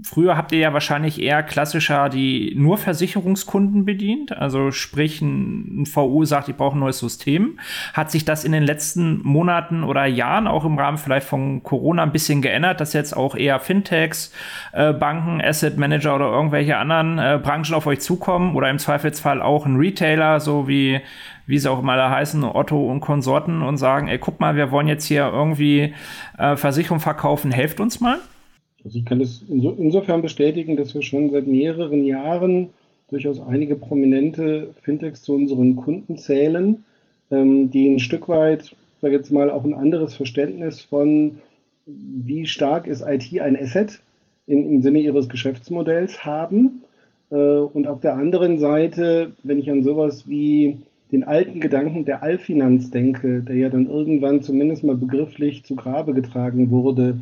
Früher habt ihr ja wahrscheinlich eher klassischer die nur Versicherungskunden bedient, also sprich ein, VU sagt, ich brauche ein neues System. Hat sich das in den letzten Monaten oder Jahren auch im Rahmen vielleicht von Corona ein bisschen geändert, dass jetzt auch eher Fintechs, äh, Banken, Asset Manager oder irgendwelche anderen äh, Branchen auf euch zukommen oder im Zweifelsfall auch ein Retailer, so wie wie sie auch mal da heißen, Otto und Konsorten und sagen, ey, guck mal, wir wollen jetzt hier irgendwie äh, Versicherung verkaufen, helft uns mal? Also ich kann das inso, insofern bestätigen, dass wir schon seit mehreren Jahren durchaus einige prominente Fintechs zu unseren Kunden zählen, ähm, die ein Stück weit, sage jetzt mal, auch ein anderes Verständnis von, wie stark ist IT ein Asset im Sinne ihres Geschäftsmodells haben. Äh, und auf der anderen Seite, wenn ich an sowas wie den alten Gedanken der Allfinanz denke, der ja dann irgendwann zumindest mal begrifflich zu Grabe getragen wurde,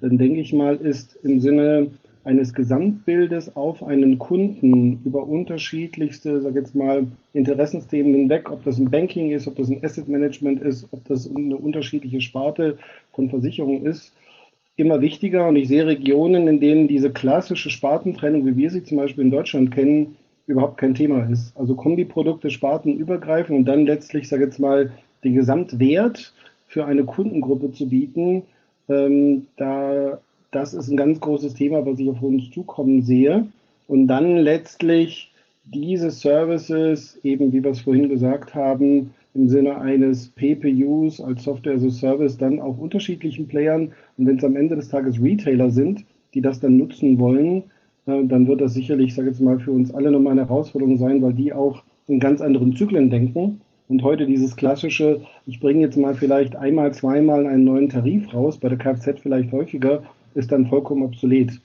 dann denke ich mal, ist im Sinne eines Gesamtbildes auf einen Kunden über unterschiedlichste, sag jetzt mal, Interessensthemen hinweg, ob das ein Banking ist, ob das ein Asset Management ist, ob das eine unterschiedliche Sparte von Versicherungen ist, immer wichtiger. Und ich sehe Regionen, in denen diese klassische Spartentrennung, wie wir sie zum Beispiel in Deutschland kennen, überhaupt kein Thema ist. Also Kombiprodukte, Spartenübergreifend und dann letztlich, sag jetzt mal, den Gesamtwert für eine Kundengruppe zu bieten, ähm, da, das ist ein ganz großes Thema, was ich auf uns zukommen sehe. Und dann letztlich diese Services, eben wie wir es vorhin gesagt haben, im Sinne eines PPUs als Software as a Service dann auch unterschiedlichen Playern. Und wenn es am Ende des Tages Retailer sind, die das dann nutzen wollen, äh, dann wird das sicherlich, ich sage jetzt mal, für uns alle nochmal eine Herausforderung sein, weil die auch in ganz anderen Zyklen denken und heute dieses klassische, ich bringe jetzt mal vielleicht einmal, zweimal einen neuen Tarif raus, bei der Kfz vielleicht häufiger, ist dann vollkommen obsolet.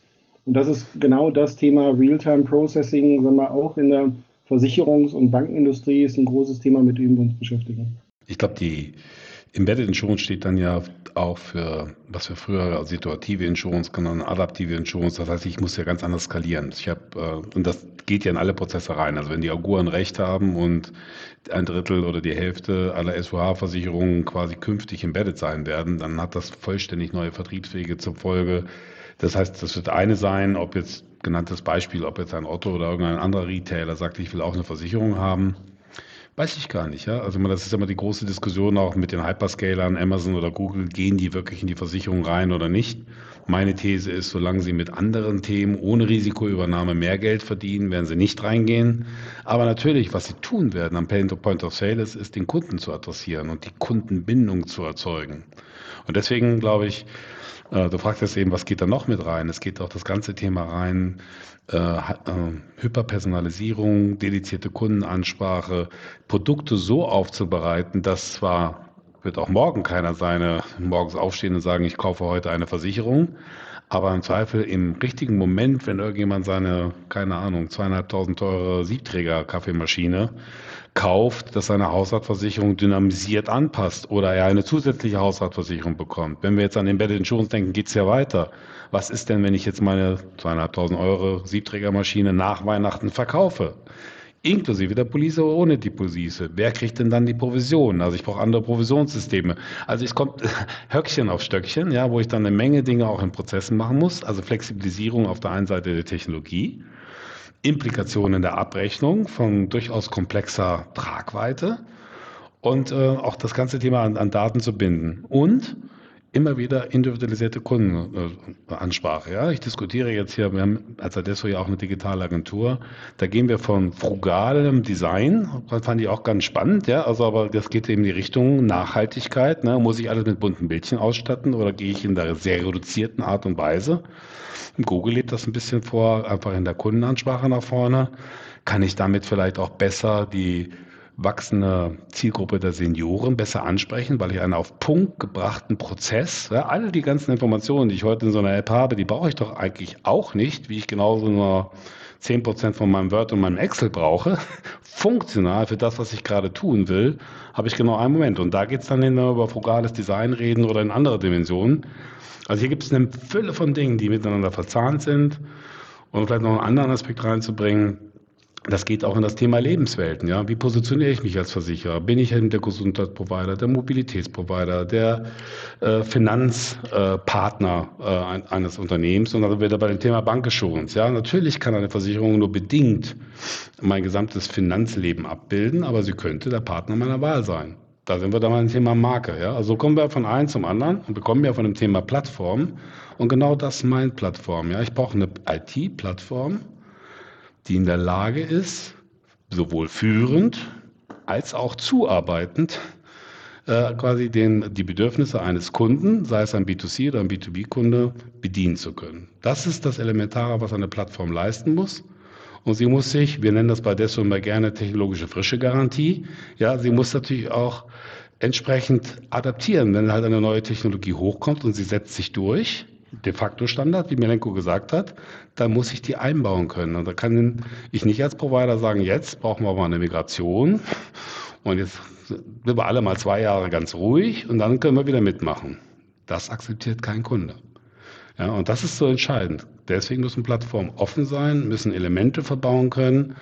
Und das ist genau das Thema Real-Time Processing, sagen wir auch in der Versicherungs- und Bankenindustrie ist ein großes Thema, mit dem wir uns beschäftigen. Ich glaube, die, Embedded Insurance steht dann ja auch für, was wir früher situative Insurance genannt, adaptive Insurance. Das heißt, ich muss ja ganz anders skalieren. Ich habe, äh, und das geht ja in alle Prozesse rein. Also wenn die Auguren recht haben und ein Drittel oder die Hälfte aller SVH-Versicherungen quasi künftig embedded sein werden, dann hat das vollständig neue Vertriebswege zur Folge. Das heißt, das wird eine sein, ob jetzt genanntes Beispiel, ob jetzt ein Otto oder irgendein anderer Retailer sagt, ich will auch eine Versicherung haben Weiß ich gar nicht, ja. Also das ist immer die große Diskussion auch mit den Hyperscalern, Amazon oder Google, gehen die wirklich in die Versicherung rein oder nicht? Meine These ist, solange sie mit anderen Themen ohne Risikoübernahme mehr Geld verdienen, werden sie nicht reingehen. Aber natürlich, was sie tun werden am Point of Sale ist, ist den Kunden zu adressieren und die Kundenbindung zu erzeugen. Und deswegen glaube ich, du fragst jetzt eben, was geht da noch mit rein? Es geht auch das ganze Thema rein, äh, äh, Hyperpersonalisierung, dedizierte Kundenansprache, Produkte so aufzubereiten, dass zwar wird auch morgen keiner seine morgens aufstehen und sagen, ich kaufe heute eine Versicherung, aber im Zweifel im richtigen Moment, wenn irgendjemand seine, keine Ahnung, zweieinhalbtausend teure Siebträger-Kaffeemaschine kauft, dass seine Hausratversicherung dynamisiert anpasst oder er eine zusätzliche Hausratversicherung bekommt. Wenn wir jetzt an Embedded Insurance denken, geht's ja weiter. Was ist denn, wenn ich jetzt meine zweieinhalbtausend Euro Siebträgermaschine nach Weihnachten verkaufe? Inklusive der Police oder ohne die Police. Wer kriegt denn dann die Provision? Also ich brauche andere Provisionssysteme. Also es kommt Höckchen auf Stöckchen, ja, wo ich dann eine Menge Dinge auch in Prozessen machen muss. Also Flexibilisierung auf der einen Seite der Technologie Implikationen der Abrechnung von durchaus komplexer Tragweite und äh, auch das ganze Thema an, an, Daten zu binden und immer wieder individualisierte Kundenansprache. Ja, ich diskutiere jetzt hier, wir haben als Adesso ja auch eine digitale Agentur, da gehen wir von frugalem Design, das fand ich auch ganz spannend, ja, also aber das geht eben in die Richtung Nachhaltigkeit, ne? muss ich alles mit bunten Bildchen ausstatten oder gehe ich in der sehr reduzierten Art und Weise? Google lebt das ein bisschen vor, einfach in der Kundenansprache nach vorne. Kann ich damit vielleicht auch besser die wachsende Zielgruppe der Senioren besser ansprechen, weil ich einen auf Punkt gebrachten Prozess, ja, alle die ganzen Informationen, die ich heute in so einer App habe, die brauche ich doch eigentlich auch nicht, wie ich genauso nur 10% von meinem Word und meinem Excel brauche, funktional für das, was ich gerade tun will, habe ich genau einen Moment. Und da geht es dann, wir über frugales Design reden oder in andere Dimensionen, also hier gibt es eine Fülle von Dingen, die miteinander verzahnt sind. Und vielleicht noch einen anderen Aspekt reinzubringen. Das geht auch in das Thema Lebenswelten. Ja? Wie positioniere ich mich als Versicherer? Bin ich eben der Gesundheitsprovider, der Mobilitätsprovider, der äh, Finanzpartner äh, eines Unternehmens? Und dann wieder bei dem Thema Bankassurance. Ja, natürlich kann eine Versicherung nur bedingt mein gesamtes Finanzleben abbilden, aber sie könnte der Partner meiner Wahl sein. Da sind wir dann beim Thema Marke. Ja? Also kommen wir von einem zum anderen und bekommen ja von dem Thema Plattform. Und genau das meint Plattform. Ja? Ich brauche eine IT-Plattform, die in der Lage ist, sowohl führend als auch zuarbeitend äh, quasi den, die Bedürfnisse eines Kunden, sei es ein B2C oder ein B2B-Kunde, bedienen zu können. Das ist das Elementare, was eine Plattform leisten muss. Und sie muss sich, wir nennen das bei Desso immer gerne technologische frische Garantie, ja, sie muss natürlich auch entsprechend adaptieren. Wenn halt eine neue Technologie hochkommt und sie setzt sich durch, de facto Standard, wie Melenko gesagt hat, dann muss ich die einbauen können. Und da kann ich nicht als Provider sagen, jetzt brauchen wir mal eine Migration und jetzt sind wir alle mal zwei Jahre ganz ruhig und dann können wir wieder mitmachen. Das akzeptiert kein Kunde. Ja, und das ist so entscheidend. Deswegen müssen Plattformen offen sein, müssen Elemente verbauen können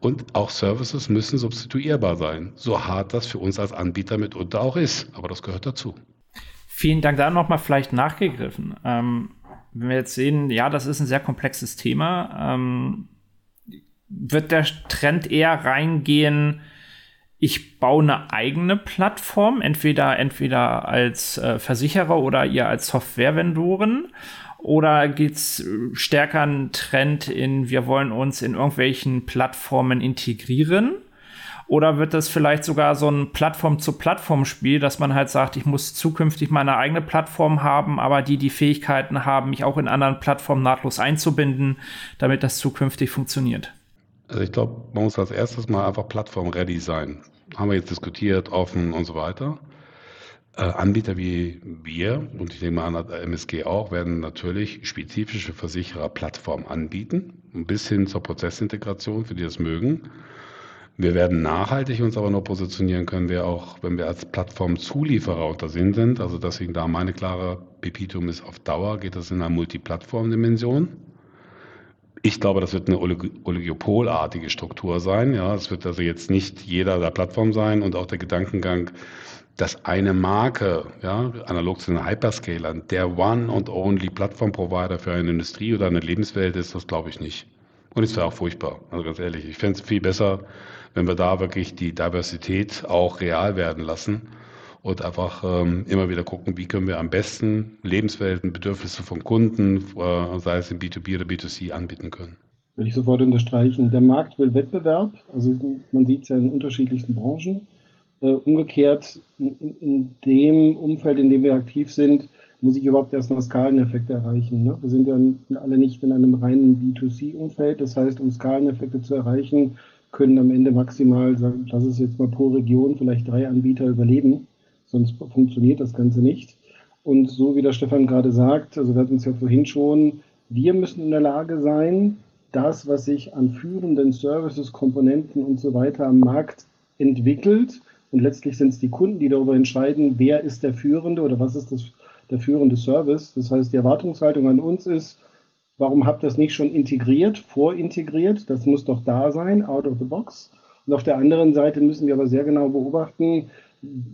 und auch Services müssen substituierbar sein. So hart das für uns als Anbieter mitunter auch ist. Aber das gehört dazu. Vielen Dank. Da nochmal vielleicht nachgegriffen. Ähm, wenn wir jetzt sehen, ja, das ist ein sehr komplexes Thema, ähm, wird der Trend eher reingehen, ich baue eine eigene Plattform, entweder, entweder als äh, Versicherer oder ihr als Softwarevendoren. Oder geht es stärker einen Trend in, wir wollen uns in irgendwelchen Plattformen integrieren? Oder wird das vielleicht sogar so ein Plattform-zu-Plattform-Spiel, dass man halt sagt, ich muss zukünftig meine eigene Plattform haben, aber die die Fähigkeiten haben, mich auch in anderen Plattformen nahtlos einzubinden, damit das zukünftig funktioniert? Also ich glaube, man muss als erstes mal einfach plattform-ready sein. Haben wir jetzt diskutiert, offen und so weiter. Äh, Anbieter wie wir, und ich nehme an, MSG auch, werden natürlich spezifische Versicherer Plattformen anbieten, bis hin zur Prozessintegration, für die das mögen. Wir werden nachhaltig uns aber nur positionieren können wir auch, wenn wir als Plattformzulieferer unter Sinn sind. Also deswegen da meine klare Bepitum ist auf Dauer, geht das in einer Multiplattform-Dimension. Ich glaube, das wird eine oligopolartige Struktur sein. Ja, es wird also jetzt nicht jeder der Plattform sein und auch der Gedankengang, dass eine Marke, ja, analog zu den Hyperscalern, der One and Only Plattform-Provider für eine Industrie oder eine Lebenswelt ist, das glaube ich nicht. Und es wäre auch furchtbar. Also ganz ehrlich, ich fände es viel besser, wenn wir da wirklich die Diversität auch real werden lassen und einfach ähm, immer wieder gucken, wie können wir am besten Lebenswelten, Bedürfnisse von Kunden, äh, sei es im B2B oder B2C, anbieten können. Würde ich sofort unterstreichen. Der Markt will Wettbewerb. Also man sieht es ja in unterschiedlichsten Branchen. Äh, umgekehrt, in, in, dem Umfeld, in dem wir aktiv sind, muss ich überhaupt erstmal Skaleneffekte erreichen. Ne? Wir sind ja alle nicht in einem reinen B2C-Umfeld. Das heißt, um Skaleneffekte zu erreichen, können am Ende maximal, sagen, lass es jetzt mal pro Region, vielleicht drei Anbieter überleben. Sonst funktioniert das Ganze nicht. Und so wie der Stefan gerade sagt, also wir hatten es ja vorhin schon, wir müssen in der Lage sein, das, was sich an führenden Services, Komponenten und so weiter am Markt entwickelt, und letztlich sind es die Kunden, die darüber entscheiden, wer ist der Führende oder was ist das, der führende Service. Das heißt, die Erwartungshaltung an uns ist, warum habt ihr das nicht schon integriert, vorintegriert? Das muss doch da sein, out of the box. Und auf der anderen Seite müssen wir aber sehr genau beobachten,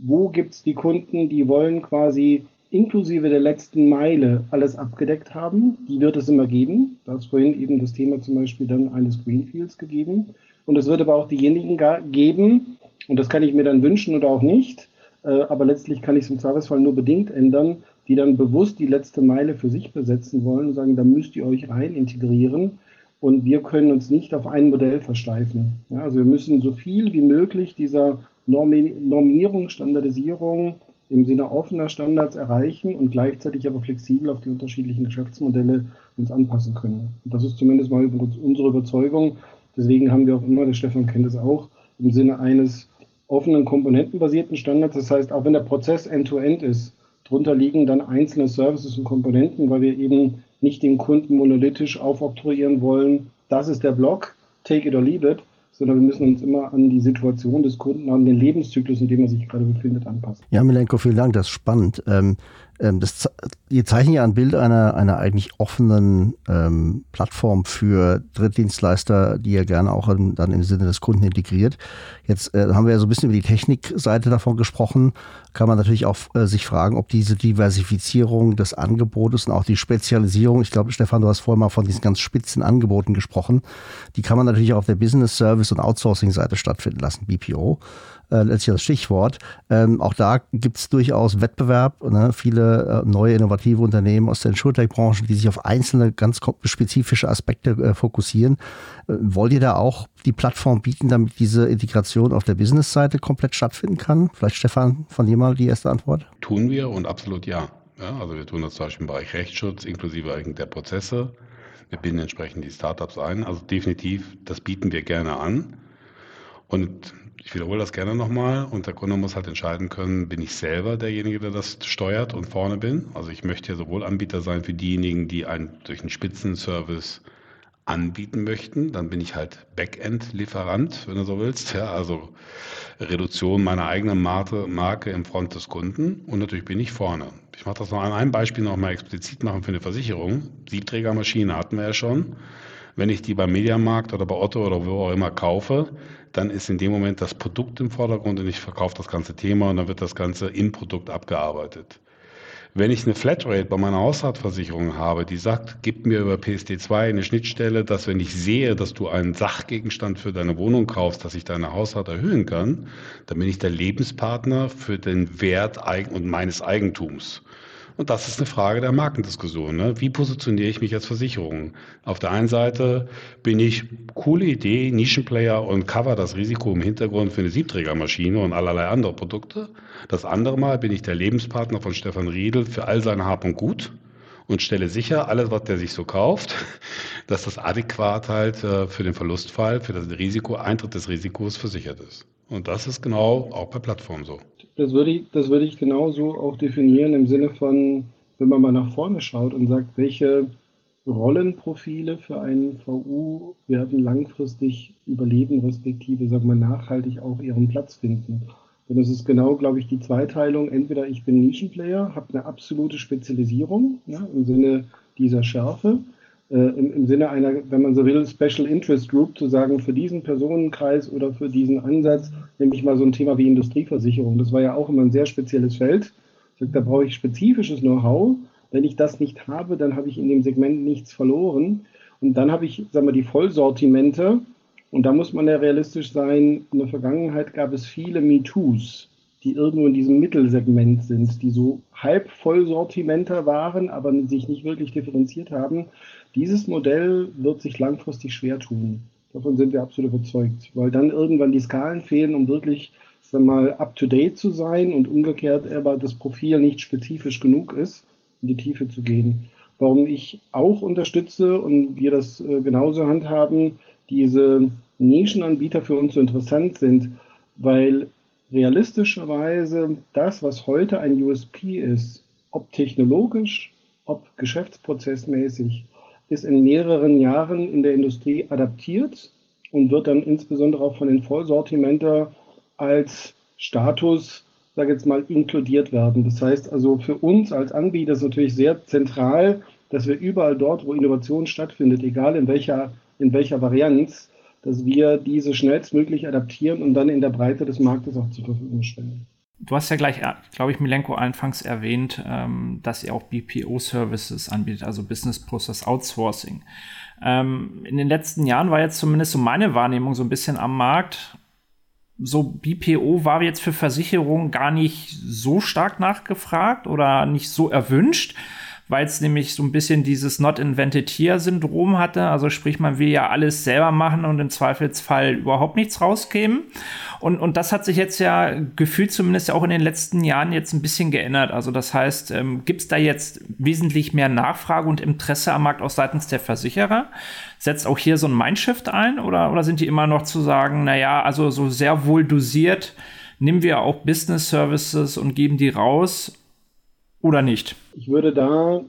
wo gibt es die Kunden, die wollen quasi inklusive der letzten Meile alles abgedeckt haben. Die wird es immer geben. Da ist vorhin eben das Thema zum Beispiel dann eines Greenfields gegeben. Und es wird aber auch diejenigen geben, und das kann ich mir dann wünschen oder auch nicht. Äh, aber letztlich kann ich es im Zweifelsfall nur bedingt ändern, die dann bewusst die letzte Meile für sich besetzen wollen und sagen, da müsst ihr euch rein integrieren. Und wir können uns nicht auf ein Modell versteifen. Ja, also wir müssen so viel wie möglich dieser Normierung, Standardisierung im Sinne offener Standards erreichen und gleichzeitig aber flexibel auf die unterschiedlichen Geschäftsmodelle uns anpassen können. Und das ist zumindest mal unsere Überzeugung. Deswegen haben wir auch immer, der Stefan kennt es auch, im Sinne eines offenen komponentenbasierten Standards. Das heißt, auch wenn der Prozess end-to-end -End ist, drunter liegen dann einzelne Services und Komponenten, weil wir eben nicht dem Kunden monolithisch aufoktroyieren wollen, das ist der Block, take it or leave it, sondern wir müssen uns immer an die Situation des Kunden, an den Lebenszyklus, in dem er sich gerade befindet, anpassen. Ja, Milenko, vielen Dank, das ist spannend. Ähm, das, ihr zeichnet ja ein Bild einer, einer eigentlich offenen ähm, Plattform für Drittdienstleister, die ihr gerne auch in, dann im Sinne des Kunden integriert. Jetzt äh, haben wir ja so ein bisschen über die Technikseite davon gesprochen. Kann man natürlich auch äh, sich fragen, ob diese Diversifizierung des Angebotes und auch die Spezialisierung, ich glaube, Stefan, du hast vorher mal von diesen ganz spitzen Angeboten gesprochen, die kann man natürlich auch auf der Business Service und Outsourcing-Seite stattfinden lassen, BPO äh, letztlich das Stichwort. Ähm, auch da gibt es durchaus Wettbewerb, ne? viele äh, neue innovative Unternehmen aus der Insurtech-Branche, die sich auf einzelne ganz spezifische Aspekte äh, fokussieren. Äh, wollt ihr da auch die Plattform bieten, damit diese Integration auf der Business-Seite komplett stattfinden kann? Vielleicht Stefan, von dir mal die erste Antwort. Tun wir und absolut ja. ja also wir tun das zum Beispiel im Bereich Rechtsschutz inklusive der Prozesse. Wir binden entsprechend die Startups ein. Also definitiv, das bieten wir gerne an. Und ich wiederhole das gerne nochmal und der Kunde muss halt entscheiden können, bin ich selber derjenige, der das steuert und vorne bin. Also ich möchte ja sowohl Anbieter sein für diejenigen, die einen durch einen Spitzenservice anbieten möchten, dann bin ich halt Backend-Lieferant, wenn du so willst. Ja, also Reduktion meiner eigenen Marke, im Front des Kunden und natürlich bin ich vorne. Ich mache das noch an einem Beispiel nochmal explizit machen für eine Versicherung. Siebträgermaschine hatten wir ja schon. Wenn ich die beim Mediamarkt oder bei Otto oder wo auch immer kaufe, dann ist in dem Moment das Produkt im Vordergrund und ich verkaufe das ganze Thema und dann wird das Ganze im Produkt abgearbeitet. Wenn ich eine Flatrate bei meiner Hausratversicherung habe, die sagt, gib mir über PSD2 eine Schnittstelle, dass wenn ich sehe, dass du einen Sachgegenstand für deine Wohnung kaufst, dass ich deine Hausrat erhöhen kann, dann bin ich der Lebenspartner für den Wert und meines Eigentums. Und das ist eine Frage der Markendiskussion. Ne? Wie positioniere ich mich als Versicherung? Auf der einen Seite bin ich coole Idee, Nischenplayer und cover das Risiko im Hintergrund für eine Siebträgermaschine und allerlei andere Produkte. Das andere Mal bin ich der Lebenspartner von Stefan Riedel für all seine Hab und Gut und stelle sicher, alles, was der sich so kauft, dass das adäquat halt äh, für den Verlustfall, für das Risiko, Eintritt des Risikos versichert ist. Und das ist genau auch bei Plattformen so. Das würde ich, das würde ich genauso auch definieren im Sinne von, wenn man mal nach vorne schaut und sagt, welche Rollenprofile für einen VU werden langfristig überleben, respektive sagen wir nachhaltig auch ihren Platz finden. Denn das ist genau, glaube ich, die Zweiteilung. Entweder ich bin Nischenplayer, habe eine absolute Spezialisierung ja, im Sinne dieser Schärfe, äh, im, im, Sinne einer, wenn man so will, Special Interest Group, zu sagen, für diesen Personenkreis oder für diesen Ansatz nehme ich mal so ein Thema wie Industrieversicherung. Das war ja auch immer ein sehr spezielles Feld. Da brauche ich spezifisches Know-how. Wenn ich das nicht habe, dann habe ich in dem Segment nichts verloren. Und dann habe ich, sagen wir, die Vollsortimente, und da muss man ja realistisch sein. In der Vergangenheit gab es viele MeToos, die irgendwo in diesem Mittelsegment sind, die so halb Vollsortimenter waren, aber sich nicht wirklich differenziert haben. Dieses Modell wird sich langfristig schwer tun. Davon sind wir absolut überzeugt, weil dann irgendwann die Skalen fehlen, um wirklich sagen wir mal up-to-date zu sein und umgekehrt aber das Profil nicht spezifisch genug ist, in die Tiefe zu gehen. Warum ich auch unterstütze und wir das äh, genauso handhaben, diese Nischenanbieter für uns so interessant sind, weil realistischerweise das, was heute ein USP ist, ob technologisch, ob geschäftsprozessmäßig, ist in mehreren Jahren in der Industrie adaptiert und wird dann insbesondere auch von den Vollsortimenter als Status, sage jetzt mal, inkludiert werden. Das heißt also für uns als Anbieter ist natürlich sehr zentral, dass wir überall dort, wo Innovation stattfindet, egal in welcher in welcher Varianz, dass wir diese schnellstmöglich adaptieren und dann in der Breite des Marktes auch zur Verfügung stellen. Du hast ja gleich, äh, glaube ich, Milenko anfangs erwähnt, ähm, dass ihr auch BPO-Services anbietet, also Business Process Outsourcing. Ähm, in den letzten Jahren war jetzt zumindest so meine Wahrnehmung so ein bisschen am Markt. So BPO war jetzt für Versicherungen gar nicht so stark nachgefragt oder nicht so erwünscht weil es nämlich so ein bisschen dieses Not Invented Here-Syndrom hatte. Also sprich, man will ja alles selber machen und im Zweifelsfall überhaupt nichts rauskämen. Und, und das hat sich jetzt ja gefühlt zumindest auch in den letzten Jahren jetzt ein bisschen geändert. Also das heißt, ähm, gibt es da jetzt wesentlich mehr Nachfrage und Interesse am Markt auch seitens der Versicherer? Setzt auch hier so ein Mindshift ein oder, oder sind die immer noch zu sagen, naja, also so sehr wohl dosiert, nehmen wir auch Business Services und geben die raus oder nicht? Ich würde da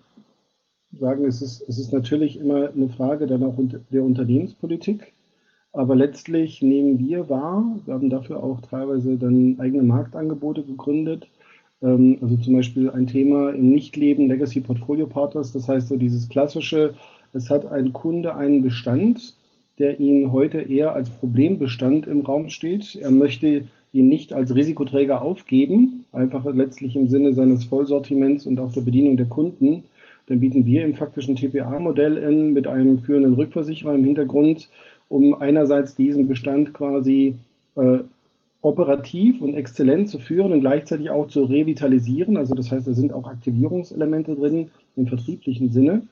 sagen, es ist, es ist natürlich immer eine Frage dann auch der Unternehmenspolitik. Aber letztlich nehmen wir wahr, wir haben dafür auch teilweise dann eigene Marktangebote gegründet. Ähm, also zum Beispiel ein Thema im Nichtleben Legacy Portfolio Partners. Das heißt so dieses klassische, es hat ein Kunde einen Bestand, der ihn heute eher als Problembestand im Raum steht. Er möchte ihn nicht als Risikoträger aufgeben, einfach letztlich im Sinne seines Vollsortiments und auch der Bedienung der Kunden, dann bieten wir im faktischen TPA-Modell in mit einem führenden Rückversicherer im Hintergrund, um einerseits diesen Bestand quasi äh, operativ und exzellent zu führen und gleichzeitig auch zu revitalisieren. Also das heißt, da sind auch Aktivierungselemente drin im vertrieblichen Sinne.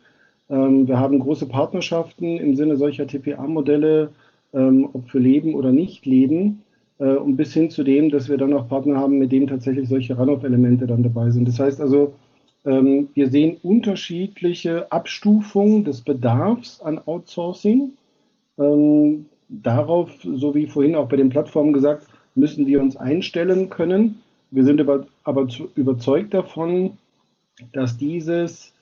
Ähm, wir haben große Partnerschaften im Sinne solcher TPA-Modelle, ähm, ob für Leben oder nicht Leben, und bis hin zu dem, dass wir dann auch Partner haben, mit denen tatsächlich solche Runoff-Elemente dann dabei sind. Das heißt also, ähm, wir sehen unterschiedliche Abstufungen des Bedarfs an Outsourcing. Ähm, darauf, so wie vorhin auch bei den Plattformen gesagt, müssen wir uns einstellen können. Wir sind aber, aber überzeugt davon, dass dieses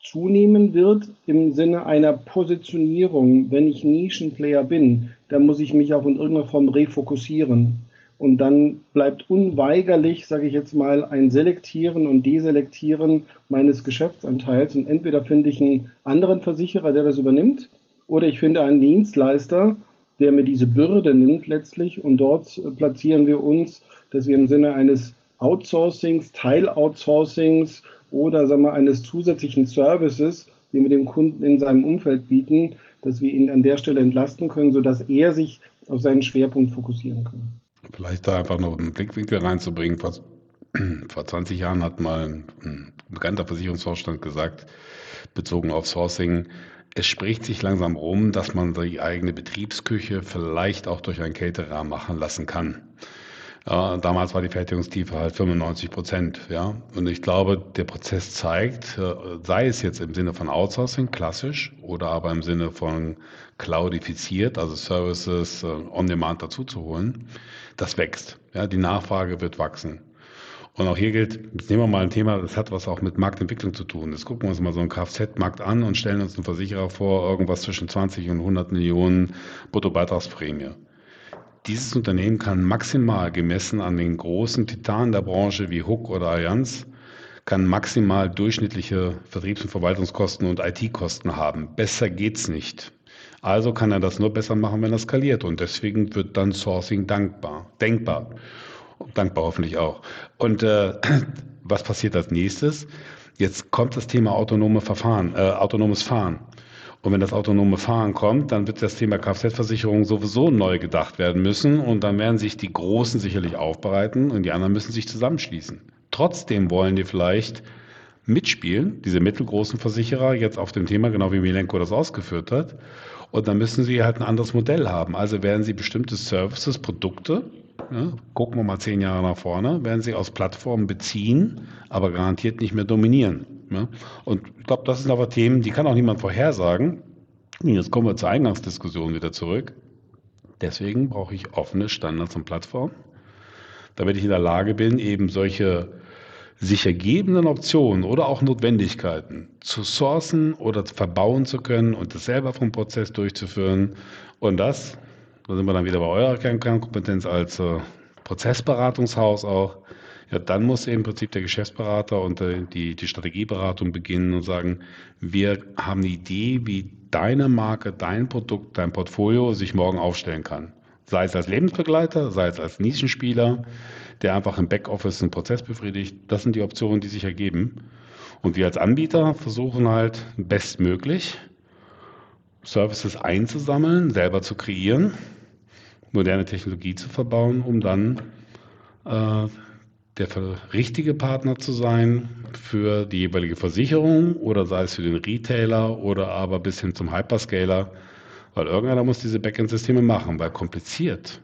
zunehmen wird im Sinne einer Positionierung. Wenn ich Nischenplayer bin, dann muss ich mich auch in irgendeiner Form refokussieren. Und dann bleibt unweigerlich, sage ich jetzt mal, ein Selektieren und Deselektieren meines Geschäftsanteils. Und entweder finde ich einen anderen Versicherer, der das übernimmt, oder ich finde einen Dienstleister, der mir diese Bürde nimmt letztlich. Und dort platzieren wir uns, dass wir im Sinne eines Outsourcings, Teiloutsourcings oder sagen wir, eines zusätzlichen Services, den wir dem Kunden in seinem Umfeld bieten, dass wir ihn an der Stelle entlasten können, sodass er sich auf seinen Schwerpunkt fokussieren kann. Vielleicht da einfach noch einen Blickwinkel reinzubringen. Vor, vor 20 Jahren hat mal ein bekannter Versicherungsvorstand gesagt, bezogen auf Sourcing, es spricht sich langsam rum, dass man die eigene Betriebsküche vielleicht auch durch einen Caterer machen lassen kann. Damals war die Fertigungstiefe halt 95 Prozent. Ja? Und ich glaube, der Prozess zeigt, äh, sei es jetzt im Sinne von Outsourcing, klassisch, oder aber im Sinne von cloudifiziert, also Services äh, on demand dazu zu holen, das wächst. Ja? Die Nachfrage wird wachsen. Und auch hier gilt, jetzt nehmen wir mal ein Thema, das hat was auch mit Marktentwicklung zu tun. Jetzt gucken wir uns mal so einen Kfz-Markt an und stellen uns einen Versicherer vor, irgendwas zwischen 20 und 100 Millionen Bruttobeitragsprämie. Dieses Unternehmen kann maximal gemessen an den großen Titanen der Branche wie Hook oder Allianz, kann maximal durchschnittliche Vertriebs- und Verwaltungskosten und IT-Kosten haben. Besser geht's nicht. Also kann er das nur besser machen, wenn er skaliert. Und deswegen wird dann Sourcing dankbar, denkbar. Dankbar hoffentlich auch. Und äh, was passiert als nächstes? Jetzt kommt das Thema autonome Verfahren, äh, autonomes Fahren. Und wenn das autonome Fahren kommt, dann wird das Thema Kfz-Versicherung sowieso neu gedacht werden müssen. Und dann werden sich die Großen sicherlich aufbereiten und die anderen müssen sich zusammenschließen. Trotzdem wollen die vielleicht mitspielen, diese mittelgroßen Versicherer, jetzt auf dem Thema, genau wie Milenko das ausgeführt hat. Und dann müssen sie halt ein anderes Modell haben. Also werden sie bestimmte Services, Produkte ja, gucken wir mal zehn Jahre nach vorne, werden sie aus Plattformen beziehen, aber garantiert nicht mehr dominieren. Ja. Und ich glaube, das sind aber Themen, die kann auch niemand vorhersagen. Jetzt kommen wir zur Eingangsdiskussion wieder zurück. Deswegen brauche ich offene Standards und Plattformen, damit ich in der Lage bin, eben solche sich ergebenden Optionen oder auch Notwendigkeiten zu sourcen oder verbauen zu können und das selber vom Prozess durchzuführen. Und das da sind wir dann wieder bei eurer Kernkompetenz als Prozessberatungshaus auch. Ja, dann muss im Prinzip der Geschäftsberater und äh, die, die Strategieberatung beginnen und sagen, wir haben eine Idee, wie deine Marke, dein Produkt, dein Portfolio sich morgen aufstellen kann. Sei es als Lebensbegleiter, sei es als Nischenspieler, der einfach im Backoffice einen Prozess befriedigt. Das sind die Optionen, die sich ergeben. Und wir als Anbieter versuchen halt bestmöglich Services einzusammeln, selber zu kreieren, moderne Technologie zu verbauen, um dann äh, der richtige Partner zu sein für die jeweilige Versicherung oder sei es für den Retailer oder aber bis hin zum Hyperscaler, weil irgendeiner muss diese Backend-Systeme machen, weil kompliziert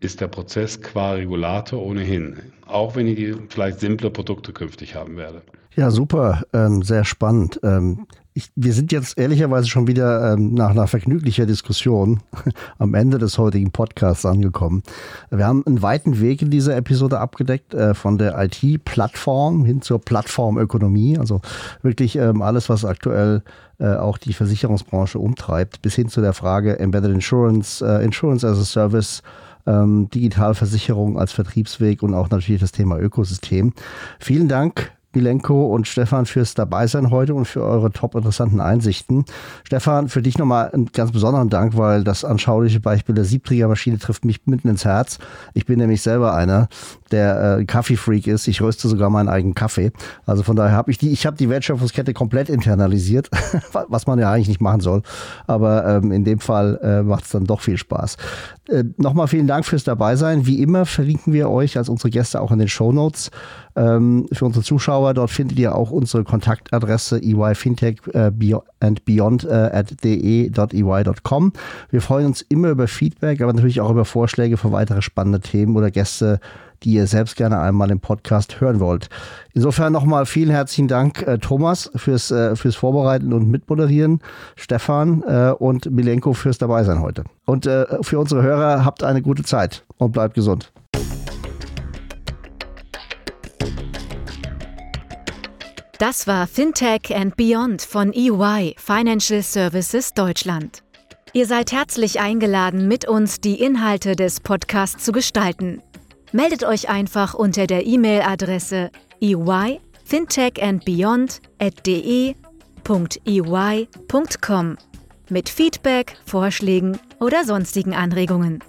ist der Prozess qua Regulator ohnehin, auch wenn ich vielleicht simple Produkte künftig haben werde. Ja, super, ähm, sehr spannend. Ähm, ich, wir sind jetzt ehrlicherweise schon wieder ähm, nach einer vergnüglicher Diskussion am Ende des heutigen Podcasts angekommen. Wir haben einen weiten Weg in dieser Episode abgedeckt, äh, von der IT-Plattform hin zur Plattformökonomie, also wirklich ähm, alles, was aktuell äh, auch die Versicherungsbranche umtreibt, bis hin zu der Frage Embedded Insurance, äh, Insurance as a Service, ähm, Digitalversicherung als Vertriebsweg und auch natürlich das Thema Ökosystem. Vielen Dank Milenko und Stefan fürs Dabeisein heute und für eure top interessanten Einsichten. Stefan, für dich nochmal einen ganz besonderen Dank, weil das anschauliche Beispiel der Siebträgermaschine trifft mich mitten ins Herz. Ich bin nämlich selber einer, der äh, Kaffeefreak ist. Ich röste sogar meinen eigenen Kaffee. Also von daher habe ich die, ich habe die Wertschöpfungskette komplett internalisiert, was man ja eigentlich nicht machen soll. Aber ähm, in dem Fall äh, macht es dann doch viel Spaß. Äh, Nochmal vielen Dank fürs Dabeisein. Wie immer verlinken wir euch als unsere Gäste auch in den Show Notes. Ähm, für unsere Zuschauer, dort findet ihr auch unsere Kontaktadresse eyfintech äh, and beyond äh, at de.ey.com. Wir freuen uns immer über Feedback, aber natürlich auch über Vorschläge für weitere spannende Themen oder Gäste, die ihr selbst gerne einmal im Podcast hören wollt. Insofern nochmal vielen herzlichen Dank, äh, Thomas, fürs, äh, fürs Vorbereiten und Mitmoderieren, Stefan äh, und Milenko fürs Dabeisein heute. Und äh, für unsere Hörer habt eine gute Zeit und bleibt gesund. Das war Fintech and Beyond von EY Financial Services Deutschland. Ihr seid herzlich eingeladen, mit uns die Inhalte des Podcasts zu gestalten. Meldet euch einfach unter der E-Mail-Adresse eyfintechandbeyond.de.ey.com mit Feedback, Vorschlägen oder sonstigen Anregungen.